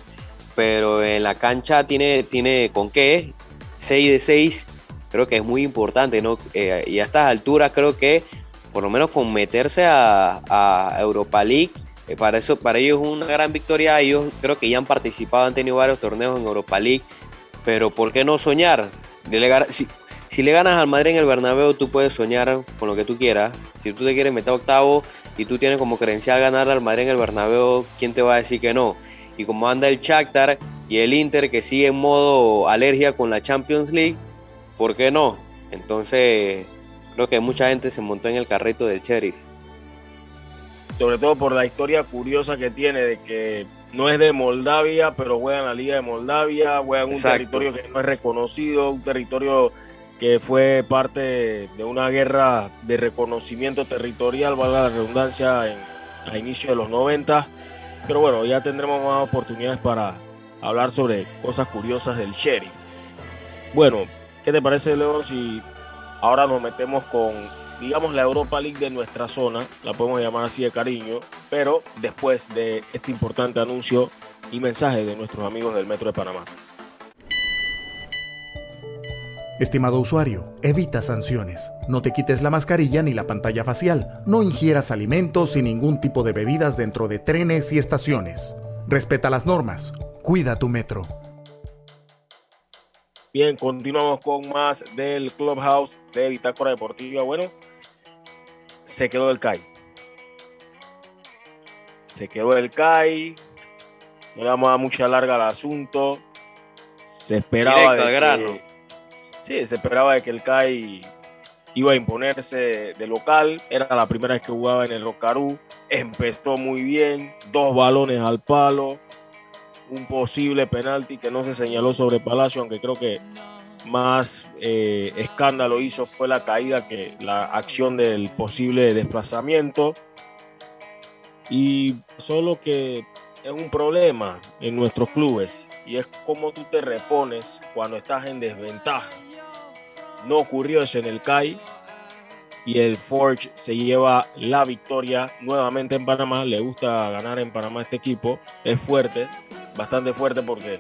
pero en la cancha tiene, tiene con qué, 6 de 6, creo que es muy importante, ¿no? Eh, y a estas alturas creo que por lo menos con meterse a, Europa League, eh, para, eso, para ellos es una gran victoria, ellos creo que ya han participado, han tenido varios torneos en Europa League, pero ¿por qué no soñar? Si, si le ganas al Madrid en el Bernabéu, tú puedes soñar con lo que tú quieras. Si tú te quieres meter octavo y tú tienes como credencial ganar al Madrid en el Bernabéu, ¿quién te va a decir que no? y como anda el Shakhtar y el Inter que sigue en modo alergia con la Champions League, ¿por qué no? Entonces, creo que mucha gente se montó en el carrito del Sheriff. Sobre todo por la historia curiosa que tiene de que no es de Moldavia, pero juega en la Liga de Moldavia, juega en un territorio que no es reconocido, un territorio que fue parte de una guerra de reconocimiento territorial, valga la redundancia, en, a inicio de los 90 pero bueno, ya tendremos más oportunidades para hablar sobre cosas curiosas del sheriff. Bueno, ¿qué te parece, León, si ahora nos metemos con, digamos, la Europa League de nuestra zona? La podemos llamar así de cariño, pero después de este importante anuncio y mensaje de nuestros amigos del Metro de Panamá. Estimado usuario, evita sanciones. No te quites la mascarilla ni la pantalla facial. No ingieras alimentos y ningún tipo de bebidas dentro de trenes y estaciones. Respeta las normas. Cuida tu metro. Bien, continuamos con más del Clubhouse de Bitácora Deportiva. Bueno, se quedó el CAI. Se quedó el CAI. No le vamos a dar mucha larga al asunto. Se esperaba. Grano Sí, se esperaba de que el CAI iba a imponerse de local. Era la primera vez que jugaba en el Rocarú. Empezó muy bien, dos balones al palo, un posible penalti que no se señaló sobre Palacio, aunque creo que más eh, escándalo hizo fue la caída que la acción del posible desplazamiento. Y solo que es un problema en nuestros clubes y es cómo tú te repones cuando estás en desventaja. No ocurrió eso en el CAI y el Forge se lleva la victoria nuevamente en Panamá. Le gusta ganar en Panamá este equipo. Es fuerte, bastante fuerte porque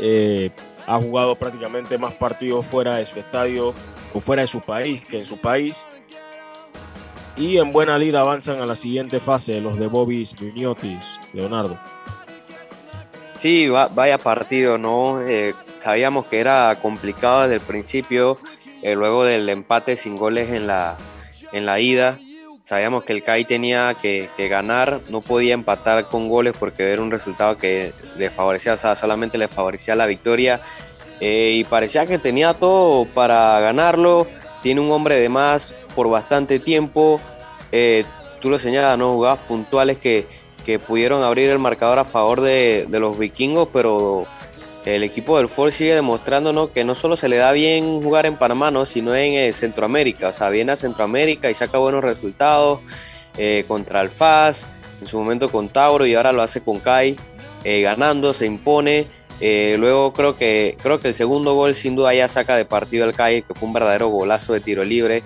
eh, ha jugado prácticamente más partidos fuera de su estadio o fuera de su país que en su país. Y en buena lida avanzan a la siguiente fase los de Bobby Miniotis, Leonardo. Sí, vaya partido, ¿no? Eh, sabíamos que era complicado desde el principio, eh, luego del empate sin goles en la, en la ida. Sabíamos que el CAI tenía que, ganar, no podía empatar con goles porque era un resultado que le favorecía, o sea, solamente le favorecía la victoria. Eh, y parecía que tenía todo para ganarlo. Tiene un hombre de más por bastante tiempo. Eh, tú lo señalas, ¿no? Jugadas puntuales que, que pudieron abrir el marcador a favor de, de los vikingos, pero el equipo del Ford sigue demostrándonos que no solo se le da bien jugar en Panamá, sino en eh, Centroamérica. O sea, viene a Centroamérica y saca buenos resultados eh, contra el FAS, en su momento con Tauro y ahora lo hace con Kai, eh, ganando, se impone. luego creo que, creo que el segundo gol sin duda ya saca de partido al Kai, que fue un verdadero golazo de tiro libre.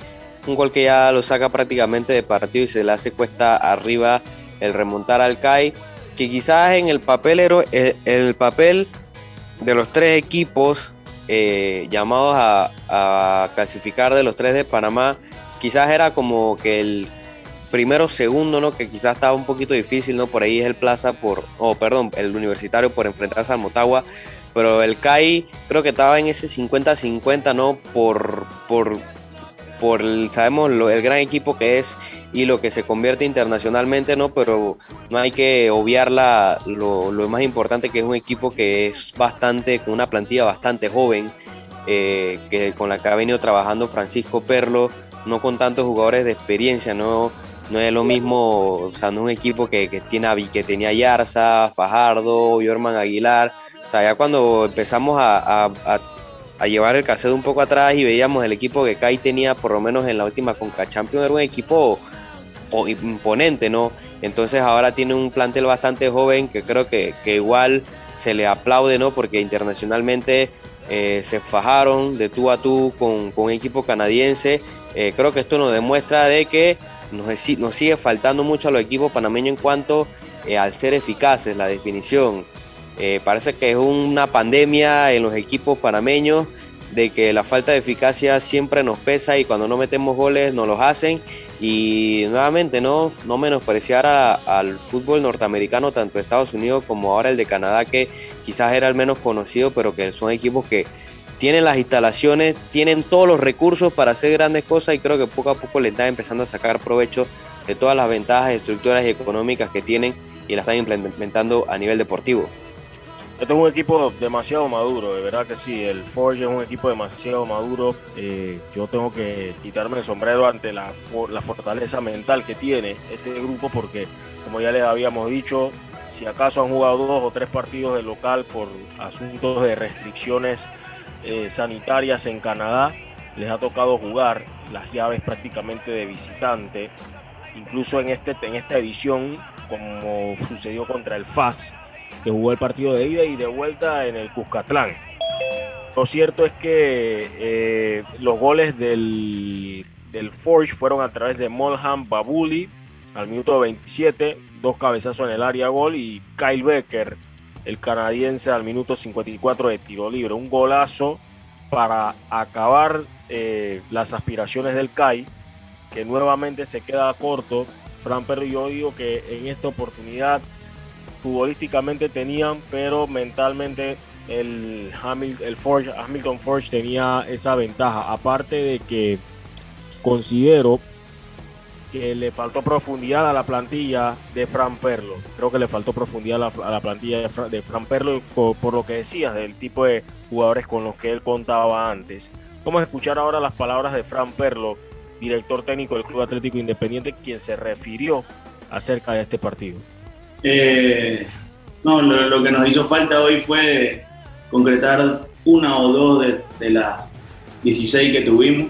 Un gol que ya lo saca prácticamente de partido y se le hace cuesta arriba el remontar al Kai. Que quizás en el papel, el papel de los tres equipos eh, llamados a, clasificar de los tres de Panamá, quizás era como que el primero segundo, ¿no? Que quizás estaba un poquito difícil, ¿no? Por ahí es el Plaza por, oh, perdón, el Universitario por enfrentarse al Motagua, pero el CAI creo que estaba en ese 50-50, ¿no? Por, por, por sabemos el gran equipo que es y lo que se convierte internacionalmente, ¿no? Pero no hay que obviar lo, más importante que es un equipo que es bastante, con una plantilla bastante joven, eh, que, con la que ha venido trabajando Francisco Perlo, no con tantos jugadores de experiencia, no, no es lo mismo, o sea, no es un equipo que, que, tiene, que tenía Yarza, Fajardo, Yorman Aguilar, o sea, ya cuando empezamos a, a llevar el cassette un poco atrás y veíamos el equipo que Kai tenía por lo menos en la última Conca Champions, era un equipo imponente, ¿no? Entonces ahora tiene un plantel bastante joven que creo que, igual se le aplaude, ¿no? Porque internacionalmente eh, se fajaron de tú a tú con, un equipo canadiense. Eh, creo que esto nos demuestra de que nos, nos, sigue faltando mucho a los equipos panameños en cuanto eh, al ser eficaces, la definición. parece que es una pandemia en los equipos panameños de que la falta de eficacia siempre nos pesa y cuando no metemos goles nos los hacen y nuevamente no, no menospreciar al fútbol norteamericano, tanto Estados Unidos como ahora el de Canadá, que quizás era el menos conocido, pero que son equipos que tienen las instalaciones, tienen todos los recursos para hacer grandes cosas y creo que poco a poco le están empezando a sacar provecho de todas las ventajas estructuras y económicas que tienen y las están implementando a nivel deportivo. Este es un equipo demasiado maduro, de verdad que sí. El Forge es un equipo demasiado maduro. Eh, yo tengo que quitarme el sombrero ante la, la fortaleza mental que tiene este grupo, porque, como ya les habíamos dicho, si acaso han jugado dos o tres partidos de local por asuntos de restricciones eh, sanitarias en Canadá, les ha tocado jugar las llaves prácticamente de visitante. Incluso en, este, en esta edición, como sucedió contra el FAS que jugó el partido de ida y de vuelta en el Cuscatlán. Lo cierto es que eh, los goles del, del, Forge fueron a través de Molham Babuli al minuto 27, dos cabezazos en el área gol y Kyle Becker, el canadiense, al minuto 54 de tiro libre. Un golazo para acabar eh, las aspiraciones del CAI, que nuevamente se queda corto. Fran Perro, yo digo que en esta oportunidad futbolísticamente tenían, pero mentalmente el, Forge, Hamilton Forge tenía esa ventaja. Aparte de que considero que le faltó profundidad a la plantilla de Fran Perlo. Creo que le faltó profundidad a la, plantilla de, Fran Perlo por, lo que decías del tipo de jugadores con los que él contaba antes. Vamos a escuchar ahora las palabras de Fran Perlo, director técnico del Club Atlético Independiente, quien se refirió acerca de este partido. Eh, no, lo, que nos hizo falta hoy fue concretar una o dos de, las 16 que tuvimos.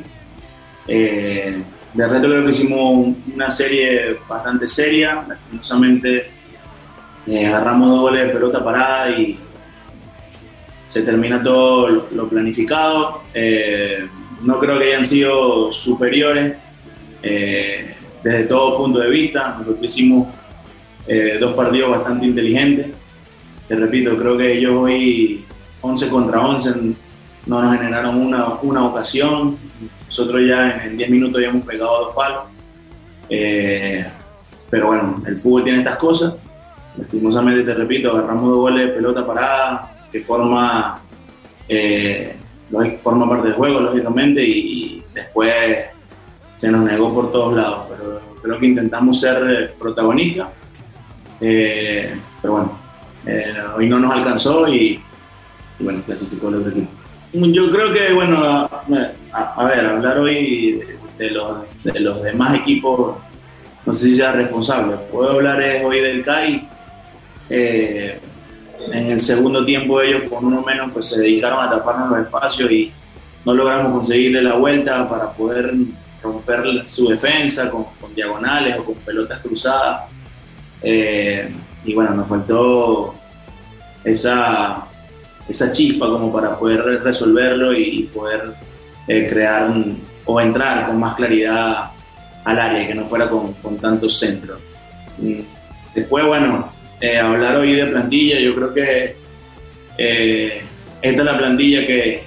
Eh, de reto creo que hicimos una serie bastante seria, lastimosamente eh, agarramos dos goles de pelota parada y se termina todo lo, planificado. no creo que hayan sido superiores desde todo punto de vista. Nosotros hicimos eh, dos partidos bastante inteligentes. Te repito, creo que ellos hoy 11 contra 11 no nos generaron una, una ocasión. Nosotros ya en 10 minutos habíamos pegado dos palos. Eh, pero bueno, el fútbol tiene estas cosas. lastimosamente te repito, agarramos dos goles de pelota parada, que forma, eh, forma parte del juego, lógicamente, y, después se nos negó por todos lados. Pero creo que intentamos ser protagonistas. Eh, pero bueno, eh, hoy no nos alcanzó y, bueno, clasificó el otro equipo. Yo creo que, bueno, a, ver, hablar hoy de, los, de los demás equipos, no sé si sea responsable. Puedo hablar hoy del CAI. Eh, en el segundo tiempo ellos con uno menos pues se dedicaron a taparnos los espacios y no logramos conseguirle la vuelta para poder romper su defensa con, diagonales o con pelotas cruzadas. Eh, y bueno, nos faltó esa, esa chispa como para poder resolverlo y poder eh, crear o entrar con más claridad al área y que no fuera con, con tantos centros. Después, bueno, eh, hablar hoy de plantilla, yo creo que esta es la plantilla que,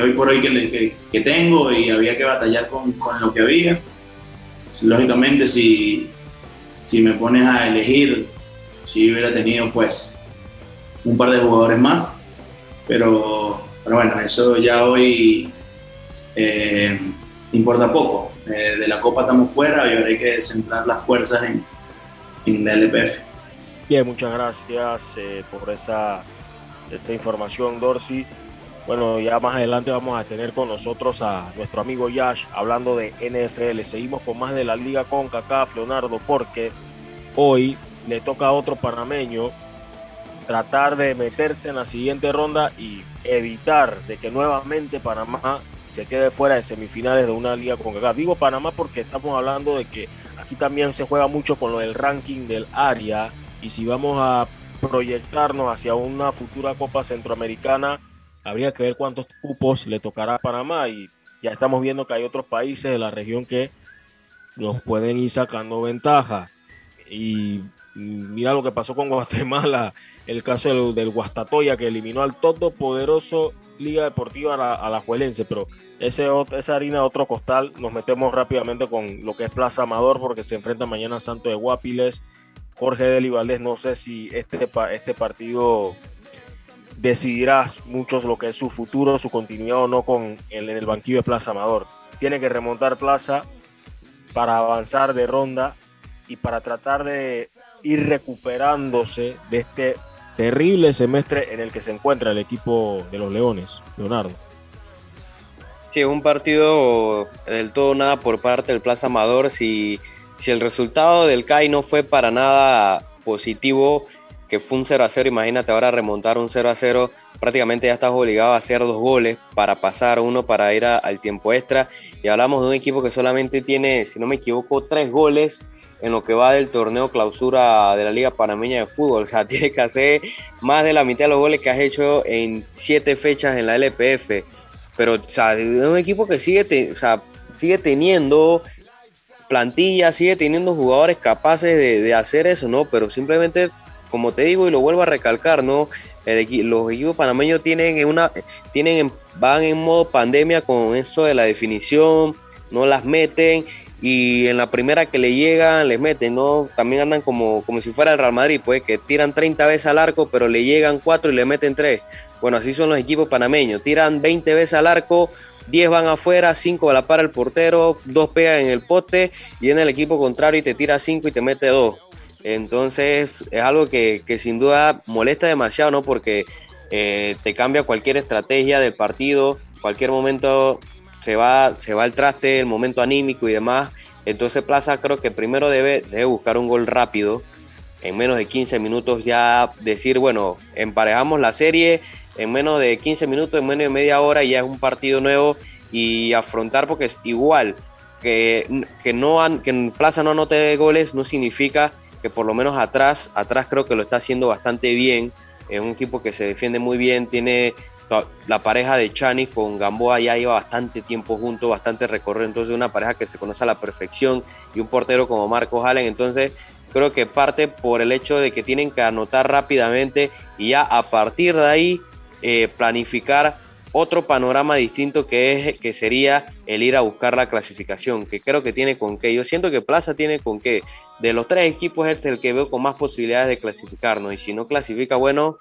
hoy por hoy que, que, tengo y había que batallar con, con, lo que había. Lógicamente, si, si me pones a elegir, si hubiera tenido pues un par de jugadores más, pero, pero bueno, eso ya hoy eh, importa poco. de la Copa estamos fuera y ahora hay que centrar las fuerzas en, en la LPF. Bien, muchas gracias eh, por esa, esa información, Dorsey. Bueno, ya más adelante vamos a tener con nosotros a nuestro amigo Yash hablando de NFL. Seguimos con más de la Liga CONCACAF, Leonardo, porque hoy le toca a otro panameño tratar de meterse en la siguiente ronda y evitar de que nuevamente Panamá se quede fuera de semifinales de una liga CONCACAF. Digo Panamá porque estamos hablando de que aquí también se juega mucho con del ranking del área y si vamos a proyectarnos hacia una futura Copa Centroamericana, habría que ver cuántos cupos le tocará a Panamá y ya estamos viendo que hay otros países de la región que nos pueden ir sacando ventaja. Y mira lo que pasó con Guatemala, el caso del, Guastatoya que eliminó al todopoderoso Liga Deportiva a la, Juelense, pero ese, esa harina de otro costal, nos metemos rápidamente con lo que es Plaza Amador porque se enfrenta mañana Santo de Guapiles Jorge Deli Valdés, no sé si este, este partido decidirá mucho lo que es su futuro, su continuidad o no con el, en el banquillo de Plaza Amador. Tiene que remontar Plaza para avanzar de ronda y para tratar de ir recuperándose de este terrible semestre en el que se encuentra el equipo de los Leones, Leonardo. Sí, un partido del todo nada por parte del Plaza Amador. Si si el resultado del CAI no fue para nada positivo, que fue un 0 a 0, imagínate ahora remontar un 0 a 0, prácticamente ya estás obligado a hacer dos goles para pasar, uno para ir al tiempo extra. Y hablamos de un equipo que solamente tiene, si no me equivoco, tres goles en lo que va del torneo clausura de la Liga Panameña de Fútbol. O sea, tienes que hacer más de la mitad de los goles que has hecho en siete fechas en la LPF. Pero, o sea, es un equipo que sigue, o sea, sigue teniendo plantilla sigue teniendo jugadores capaces de, hacer eso, ¿no? Pero simplemente, como te digo y lo vuelvo a recalcar, ¿no? los equipos panameños tienen una, tienen, van en modo pandemia con eso de la definición, no las meten y en la primera que le llegan les meten, ¿no? También andan como, como si fuera el Real Madrid, pues que tiran 30 veces al arco, pero le llegan 4 y le meten 3. Bueno, así son los equipos panameños, tiran 20 veces al arco, 10 van afuera, 5 a la para el portero, 2 pegan en el poste y en el equipo contrario y te tira 5 y te mete 2. Entonces es algo que, sin duda molesta demasiado, ¿no? Porque eh, te cambia cualquier estrategia del partido, cualquier momento se va, se va el traste, el momento anímico y demás. Entonces Plaza creo que primero debe, buscar un gol rápido, en menos de 15 minutos ya decir, bueno, emparejamos la serie, en menos de 15 minutos, en menos de media hora ya es un partido nuevo y afrontar porque es igual que, que, no que Plaza no anote goles no significa que por lo menos atrás, atrás creo que lo está haciendo bastante bien. Es un equipo que se defiende muy bien, tiene la pareja de Chani con Gamboa ya lleva bastante tiempo juntos, bastante recorrido, entonces una pareja que se conoce a la perfección y un portero como Marcos Allen, entonces creo que parte por el hecho de que tienen que anotar rápidamente y ya a partir de ahí eh, planificar otro panorama distinto que, es, que sería el ir a buscar la clasificación, que creo que tiene con qué. Yo siento que Plaza tiene con qué. De los tres equipos, este es el que veo con más posibilidades de clasificarnos. Y si no clasifica, bueno,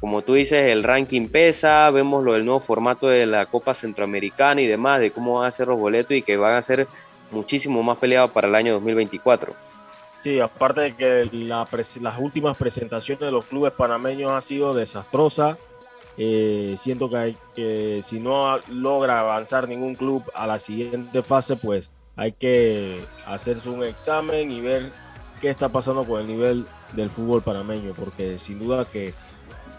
como tú dices, el ranking pesa, vemos lo del nuevo formato de la Copa Centroamericana y demás, de cómo van a ser los boletos y que van a ser muchísimo más peleados para el año 2024. Sí, aparte de que las últimas presentaciones de los clubes panameños han sido desastrosas eh, siento que, hay, que si no logra avanzar ningún club a la siguiente fase, pues hay que hacerse un examen y ver qué está pasando con el nivel del fútbol panameño, porque sin duda que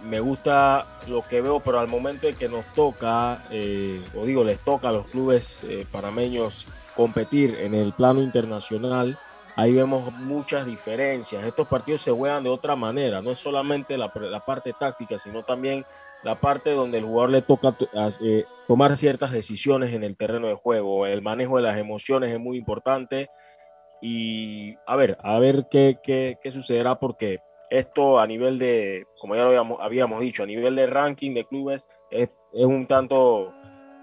me gusta lo que veo, pero al momento en que nos toca, eh, o digo, les toca a los clubes eh, panameños competir en el plano internacional, ahí vemos muchas diferencias. Estos partidos se juegan de otra manera, no es solamente la, parte táctica, sino también la parte donde el jugador le toca eh, tomar ciertas decisiones en el terreno de juego. El manejo de las emociones es muy importante. Y a ver, a ver qué, qué, qué sucederá, porque esto a nivel de, como ya lo habíamos, habíamos dicho, a nivel de ranking de clubes es, es un tanto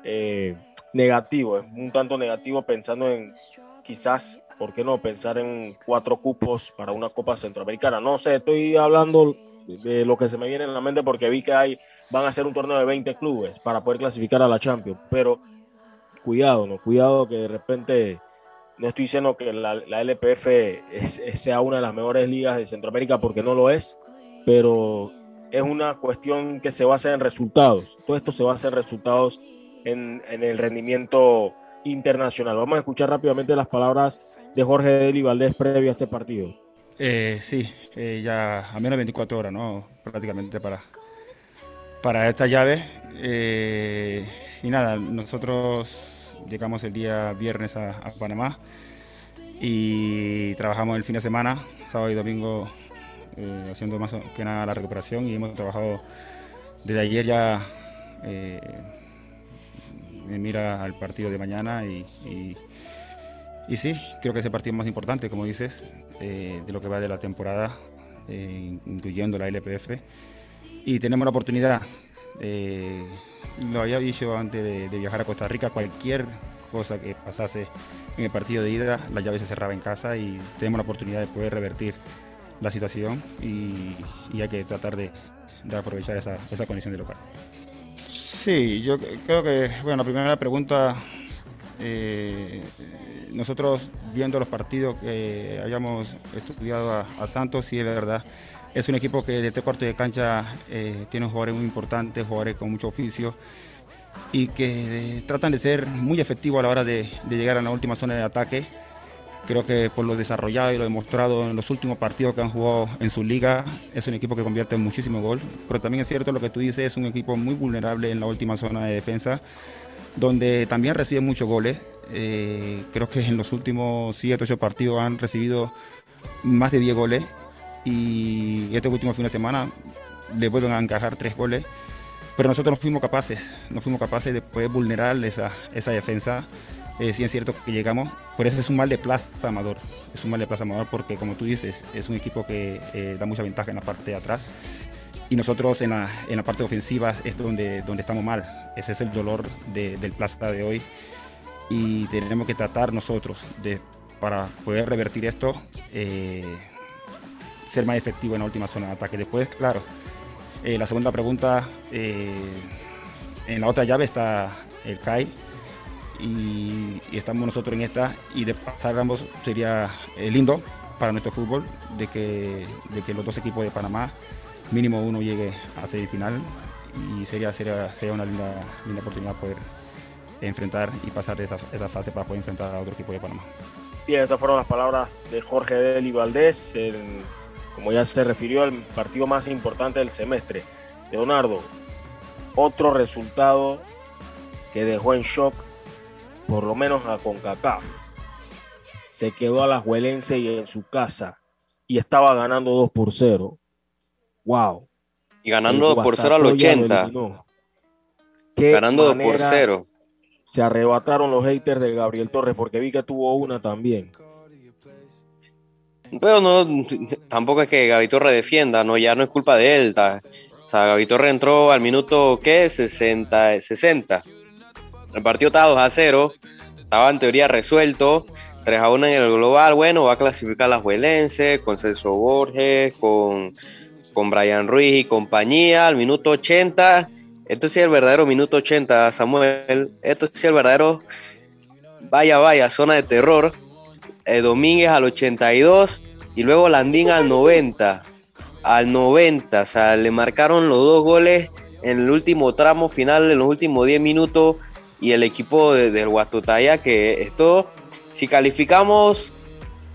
eh, negativo, es un tanto negativo pensando en quizás ¿por qué no pensar en cuatro cupos para una Copa Centroamericana? No sé, estoy hablando de lo que se me viene en la mente porque vi que hay, van a hacer un torneo de 20 clubes para poder clasificar a la Champions, pero cuidado, no, cuidado que de repente no estoy diciendo que la, LPF sea una de las mejores ligas de Centroamérica porque no lo es, pero es una cuestión que se basa en resultados. Todo esto se basa en resultados en, en el rendimiento internacional. Vamos a escuchar rápidamente las palabras de Jorge Deli Valdés previo a este partido? Eh, sí, eh, ya a menos de 24 horas, ¿no? Prácticamente para, para esta llave. Eh, y nada, nosotros llegamos el día viernes a, Panamá y trabajamos el fin de semana, sábado y domingo, haciendo más que nada la recuperación y hemos trabajado desde ayer ya mira al partido de mañana y sí, creo que ese partido más importante, como dices, eh, de lo que va de la temporada, eh, incluyendo la LPF. Y tenemos la oportunidad, eh, lo había dicho antes de, viajar a Costa Rica, cualquier cosa que pasase en el partido de ida, la llave se cerraba en casa y tenemos la oportunidad de poder revertir la situación y, hay que tratar de, aprovechar esa, esa condición de local. Sí, yo creo que, bueno, la primera pregunta eh, nosotros viendo los partidos que hayamos estudiado a, Santos, sí es verdad, es un equipo que desde cuarto de cancha eh, tiene jugadores muy importantes, jugadores con mucho oficio y que eh, tratan de ser muy efectivos a la hora de, llegar a la última zona de ataque. Creo que por lo desarrollado y lo demostrado en los últimos partidos que han jugado en su liga, es un equipo que convierte en muchísimo gol. Pero también es cierto lo que tú dices, es un equipo muy vulnerable en la última zona de defensa donde también recibe muchos goles. Eh, creo que en los últimos 7, 8 partidos han recibido más de 10 goles y este último fin de semana le vuelven a encajar 3 goles. Pero nosotros no fuimos capaces, no fuimos capaces de poder vulnerar esa, esa defensa. Eh, sí es cierto que llegamos, por eso es un mal de plaza Amador. Es un mal de plaza Amador porque, como tú dices, es un equipo que eh, da mucha ventaja en la parte de atrás y nosotros en la, en la parte ofensiva es donde, donde estamos mal. Ese es el dolor del Plaza de hoy y tenemos que tratar nosotros de, para poder revertir esto, eh, ser más efectivo en la última zona de ataque. Después, claro, eh, la segunda pregunta, eh, en la otra llave está el CAI y, estamos nosotros en esta y de pasar ambos sería lindo para nuestro fútbol de que, de que los dos equipos de Panamá mínimo uno llegue a semifinal y sería, sería, sería una linda, linda oportunidad poder enfrentar y pasar esa, esa fase para poder enfrentar a otro equipo de Panamá. Bien, esas fueron las palabras de Jorge Deli Valdés, como ya se refirió, al partido más importante del semestre. Leonardo, otro resultado que dejó en shock, por lo menos a CONCACAF. Se quedó a la Juelense y en su casa y estaba ganando 2 por 0. Wow. Y ganando por 0 al 80. Ganando por 0. Se arrebataron los haters de Gabriel Torres porque vi que tuvo una también. Pero no, tampoco es que Gaby Torres defienda, no, ya no es culpa de él. sea, Gaby Torres entró al minuto, ¿qué? 60. 60. El partido estaba 2 a 0. Estaba en teoría resuelto. 3 a 1 en el global. Bueno, va a clasificar la Juelense con Celso Borges, con, con Brian Ruiz y compañía. Al minuto 80. Esto es el verdadero minuto 80, Samuel. Esto es el verdadero. Vaya, vaya, zona de terror. Eh, Domínguez al 82 y luego Landín al 90. Al 90, o sea, le marcaron los dos goles en el último tramo final, en los últimos 10 minutos. Y el equipo del Guastotaya, que esto, si calificamos,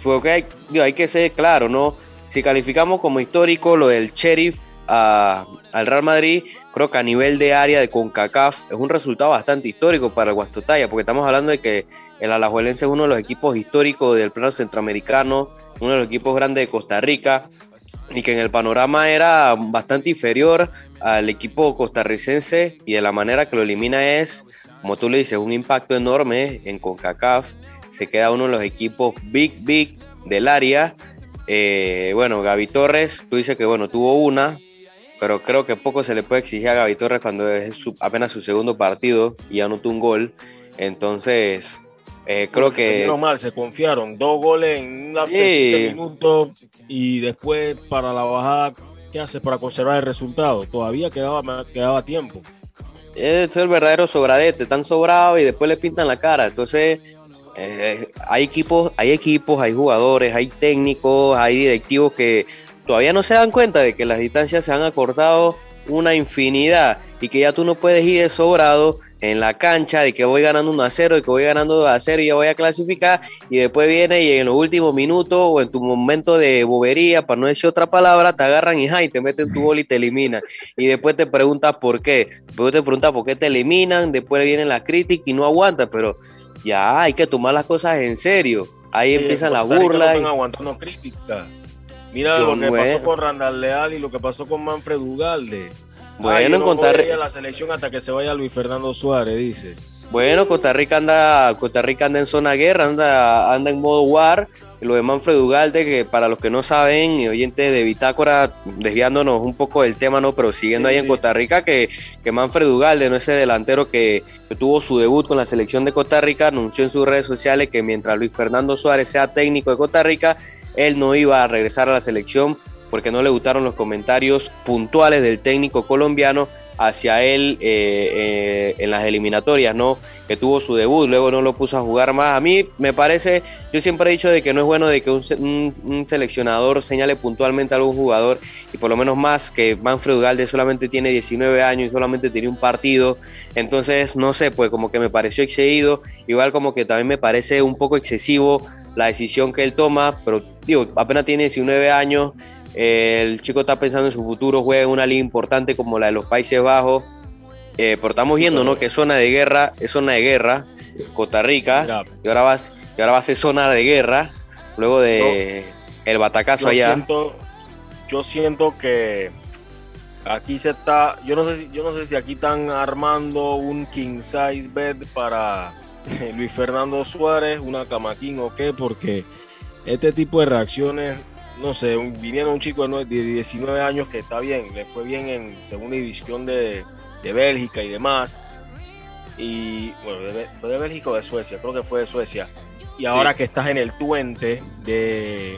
porque hay, hay que ser claro, ¿no? Si calificamos como histórico lo del Sheriff al Real Madrid, creo que a nivel de área de CONCACAF es un resultado bastante histórico para el porque estamos hablando de que el Alajuelense es uno de los equipos históricos del plano centroamericano, uno de los equipos grandes de Costa Rica, y que en el panorama era bastante inferior al equipo costarricense y de la manera que lo elimina es, como tú le dices, un impacto enorme en CONCACAF. Se queda uno de los equipos big, big del área. Eh, bueno, Gaby Torres, tú dices que bueno, tuvo una, pero creo que poco se le puede exigir a Gaby Torres cuando es apenas su segundo partido y anotó un gol. Entonces, eh, creo que. mal, se confiaron. Dos goles en un lapso de siete minutos y después para la bajada, ¿qué hace para conservar el resultado? Todavía quedaba, quedaba tiempo. Es el verdadero sobradete, tan sobrado y después le pintan la cara. Entonces, eh, hay equipos, hay equipos, hay jugadores, hay técnicos, hay directivos que todavía no se dan cuenta de que las distancias se han acortado una infinidad y que ya tú no puedes ir de sobrado en la cancha de que voy ganando 1 a 0, de que voy ganando 2 a 0 y ya voy a clasificar y después viene y en los últimos minutos o en tu momento de bobería, para no decir otra palabra, te agarran y, te meten tu gol y te eliminan. Y después te preguntas por qué. Después te preguntas por qué te eliminan, después vienen las críticas y no aguantas, pero ya hay que tomar las cosas en serio. Ahí empiezan las burlas. No aguantando críticas. Mira lo que pasó con Randall Leal y lo que pasó con Manfred Ugalde. Bueno, Costa Rica. la selección hasta que se vaya Luis Fernando Suárez, dice. Bueno, Costa Rica anda, Costa Rica anda en zona guerra, anda, anda en modo war. Lo de Manfred Ugalde, que para los que no saben, y oyentes de Bitácora, desviándonos un poco del tema, no, pero siguiendo ahí en Costa Rica, que, que Manfred Ugalde, no ese delantero que, que, tuvo su debut con la selección de Costa Rica, anunció en sus redes sociales que mientras Luis Fernando Suárez sea técnico de Costa Rica, él no iba a regresar a la selección porque no le gustaron los comentarios puntuales del técnico colombiano hacia él eh, eh, en las eliminatorias, ¿no? Que tuvo su debut, luego no lo puso a jugar más. A mí me parece, yo siempre he dicho de que no es bueno de que un, seleccionador señale puntualmente a algún jugador y por lo menos más que Manfred Galde solamente tiene 19 años y solamente tiene un partido. Entonces, no sé, pues como que me pareció excedido, igual como que también me parece un poco excesivo la decisión que él toma, pero digo, apenas tiene 19 años el chico está pensando en su futuro, juega en una liga importante como la de los Países Bajos. Eh, pero estamos viendo, ¿no? Que zona de guerra, es zona de guerra, Costa Rica, y ahora va, y ahora va a ser zona de guerra, luego de el batacazo allá. Siento, yo siento que aquí se está, yo no sé si, yo no sé si aquí están armando un king size bed para Luis Fernando Suárez, una camaquín o qué, porque este tipo de reacciones no sé, vinieron un chico de 19 años que está bien, le fue bien en segunda división de, Bélgica y demás. Y bueno, fue de Bélgica o de Suecia, creo que fue de Suecia. Y ahora que estás en el Tuente de,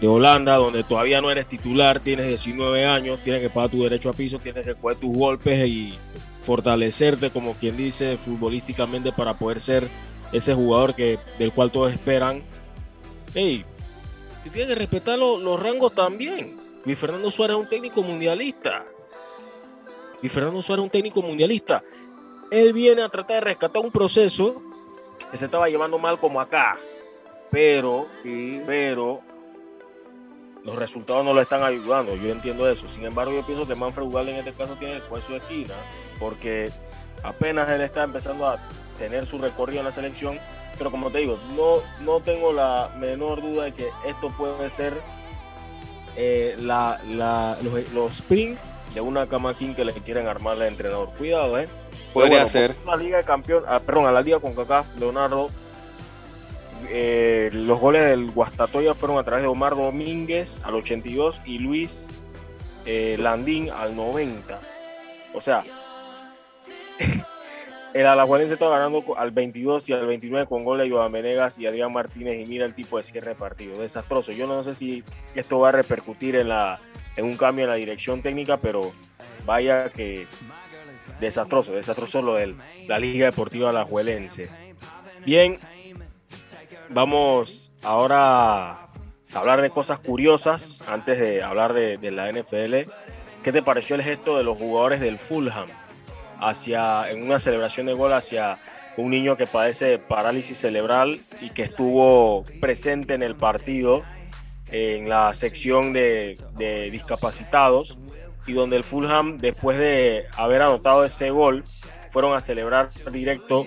de Holanda, donde todavía no eres titular, tienes 19 años, tienes que pagar tu derecho a piso, tienes que coger tus golpes y fortalecerte, como quien dice, futbolísticamente para poder ser ese jugador que, del cual todos esperan. Hey, y tiene que respetar los, rangos también. Luis Fernando Suárez es un técnico mundialista. Luis Fernando Suárez es un técnico mundialista. Él viene a tratar de rescatar un proceso que se estaba llevando mal como acá. Pero, pero los resultados no lo están ayudando. Yo entiendo eso. Sin embargo, yo pienso que Manfred Ugalde en este caso tiene el puesto de esquina. Porque apenas él está empezando a tener su recorrido en la selección pero como te digo, no, no tengo la menor duda de que esto puede ser eh, la, los, los springs de una cama king que le quieren armar al entrenador. Cuidado, ¿eh? Podría ser. La Liga de Campeón, ah, perdón, a la Liga con CACAF, Leonardo. Eh, los goles del Guastatoya fueron a través de Omar Domínguez al 82 y Luis eh, Landín al 90. O sea, el Alajuelense estaba ganando al 22 y al 29 con goles de Joan y Adrián Martínez y mira el tipo de cierre de partido, desastroso. Yo no sé si esto va a repercutir en, la, en un cambio en la dirección técnica, pero vaya que desastroso, desastroso lo de la Liga Deportiva Alajuelense. Bien, vamos ahora a hablar de cosas curiosas antes de hablar de, de la NFL. ¿Qué te pareció el gesto de los jugadores del Fulham? Hacia, en una celebración de gol hacia un niño que padece parálisis cerebral y que estuvo presente en el partido en la sección de, discapacitados y donde el Fulham después de haber anotado ese gol fueron a celebrar directo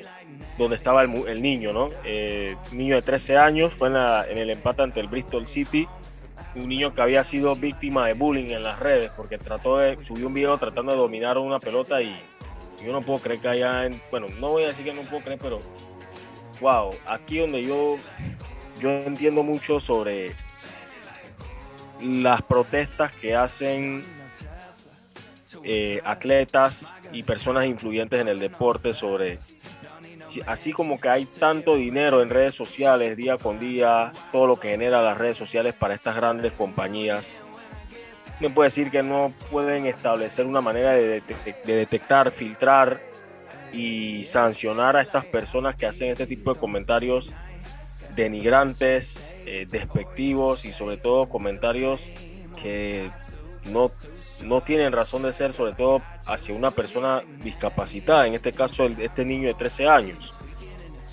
donde estaba el, niño, ¿no? Eh, niño de 13 años, fue en, en, el empate ante el Bristol City, un niño que había sido víctima de bullying en las redes porque trató de, subió un video tratando de dominar una pelota y yo no puedo creer que haya, bueno, no voy a decir que no puedo creer, pero wow, aquí donde yo, yo entiendo mucho sobre las protestas que hacen eh, atletas y personas influyentes en el deporte sobre así como que hay tanto dinero en redes sociales día con día, todo lo que genera las redes sociales para estas grandes compañías, me puede decir que no pueden establecer una manera de, detectar, filtrar y sancionar a estas personas que hacen este tipo de comentarios denigrantes, eh, despectivos y sobre todo comentarios que no, no tienen razón de ser, sobre todo hacia una persona discapacitada, en este caso este niño de 13 años.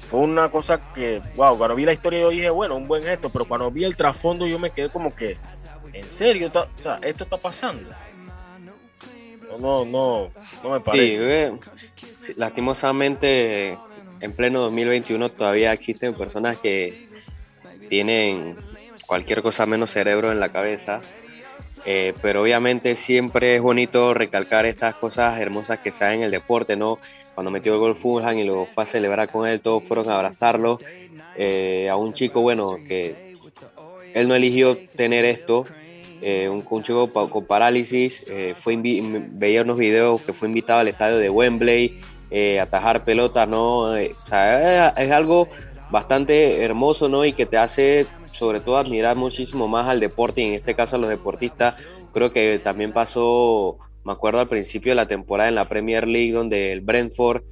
Fue una cosa que, wow, cuando vi la historia yo dije, bueno, un buen gesto, pero cuando vi el trasfondo yo me quedé como que, ¿En serio? O sea, ¿esto está pasando? No, no, no, me parece. Sí, lastimosamente, en pleno 2021 todavía existen personas que tienen cualquier cosa menos cerebro en la cabeza. Eh, pero obviamente siempre es bonito recalcar estas cosas hermosas que se en el deporte, ¿no? Cuando metió el gol Fulham y lo fue a celebrar con él, todos fueron a abrazarlo. Eh, a un chico, bueno, que él no eligió tener esto, eh, un, chico con parálisis, eh, fue veía unos videos que fue invitado al estadio de Wembley eh, atajar pelotas, ¿no? es, algo bastante hermoso, ¿no? Y que te hace sobre todo admirar muchísimo más al deporte y en este caso a los deportistas. Creo que también pasó, me acuerdo al principio de la temporada en la Premier League donde el Brentford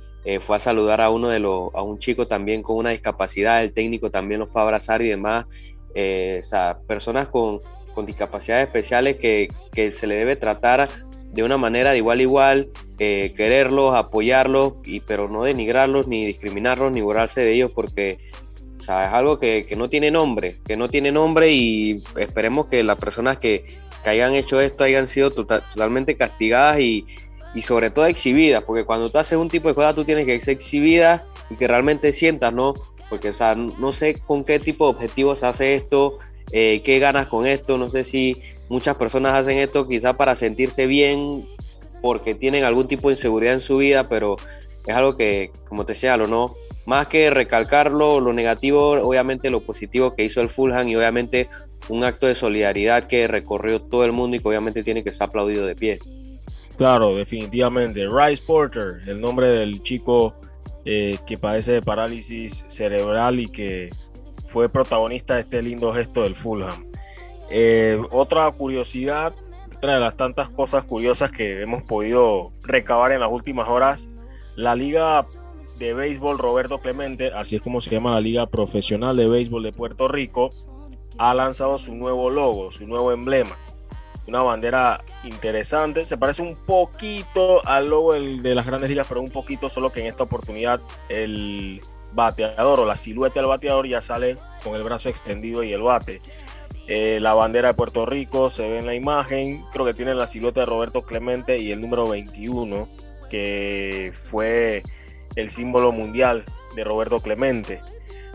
fue a saludar a uno de los, a un chico también con una discapacidad, el técnico también lo fue a abrazar y demás. o sea, personas con, con discapacidades especiales que, se le debe tratar de una manera de igual a igual, eh, quererlos, apoyarlos, y, pero no denigrarlos, ni discriminarlos, ni borrarse de ellos, porque es algo que, no tiene nombre, que no tiene nombre y esperemos que las personas que, hayan hecho esto hayan sido tota-, totalmente castigadas y, y, sobre todo exhibidas, porque cuando tú haces un tipo de cosas tú tienes que ser exhibida y que realmente sientas, ¿no? Porque, o sea, no sé con qué tipo de objetivos hace esto, eh, qué ganas con esto. No sé si muchas personas hacen esto quizá para sentirse bien porque tienen algún tipo de inseguridad en su vida, pero es algo que, como te decía, lo no, más que recalcarlo, lo negativo, obviamente lo positivo que hizo el Fulham y obviamente un acto de solidaridad que recorrió todo el mundo y que obviamente tiene que ser aplaudido de pie. Claro, definitivamente. Rice Porter, el nombre del chico eh, que padece de parálisis cerebral y que fue protagonista de este lindo gesto del Fulham. Eh, otra curiosidad, otra de las tantas cosas curiosas que hemos podido recabar en las últimas horas, la Liga de Béisbol Roberto Clemente, así es como se llama la Liga Profesional de Béisbol de Puerto Rico, ha lanzado su nuevo logo, su nuevo emblema. Una bandera interesante, se parece un poquito al logo de las grandes ligas, pero un poquito, solo que en esta oportunidad el bateador o la silueta del bateador ya sale con el brazo extendido y el bate. Eh, la bandera de Puerto Rico se ve en la imagen, creo que tiene la silueta de Roberto Clemente y el número 21, que fue el símbolo mundial de Roberto Clemente.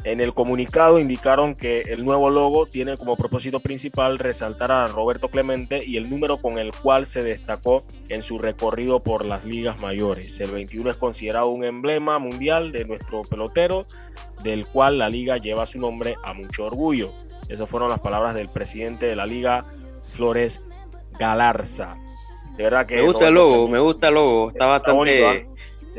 En el comunicado indicaron que el nuevo logo tiene como propósito principal resaltar a Roberto Clemente y el número con el cual se destacó en su recorrido por las ligas mayores. El 21 es considerado un emblema mundial de nuestro pelotero, del cual la liga lleva su nombre a mucho orgullo. Esas fueron las palabras del presidente de la liga, Flores Galarza. De verdad que. Me gusta el logo, me gusta el logo. Está bastante. bonito, ¿ah?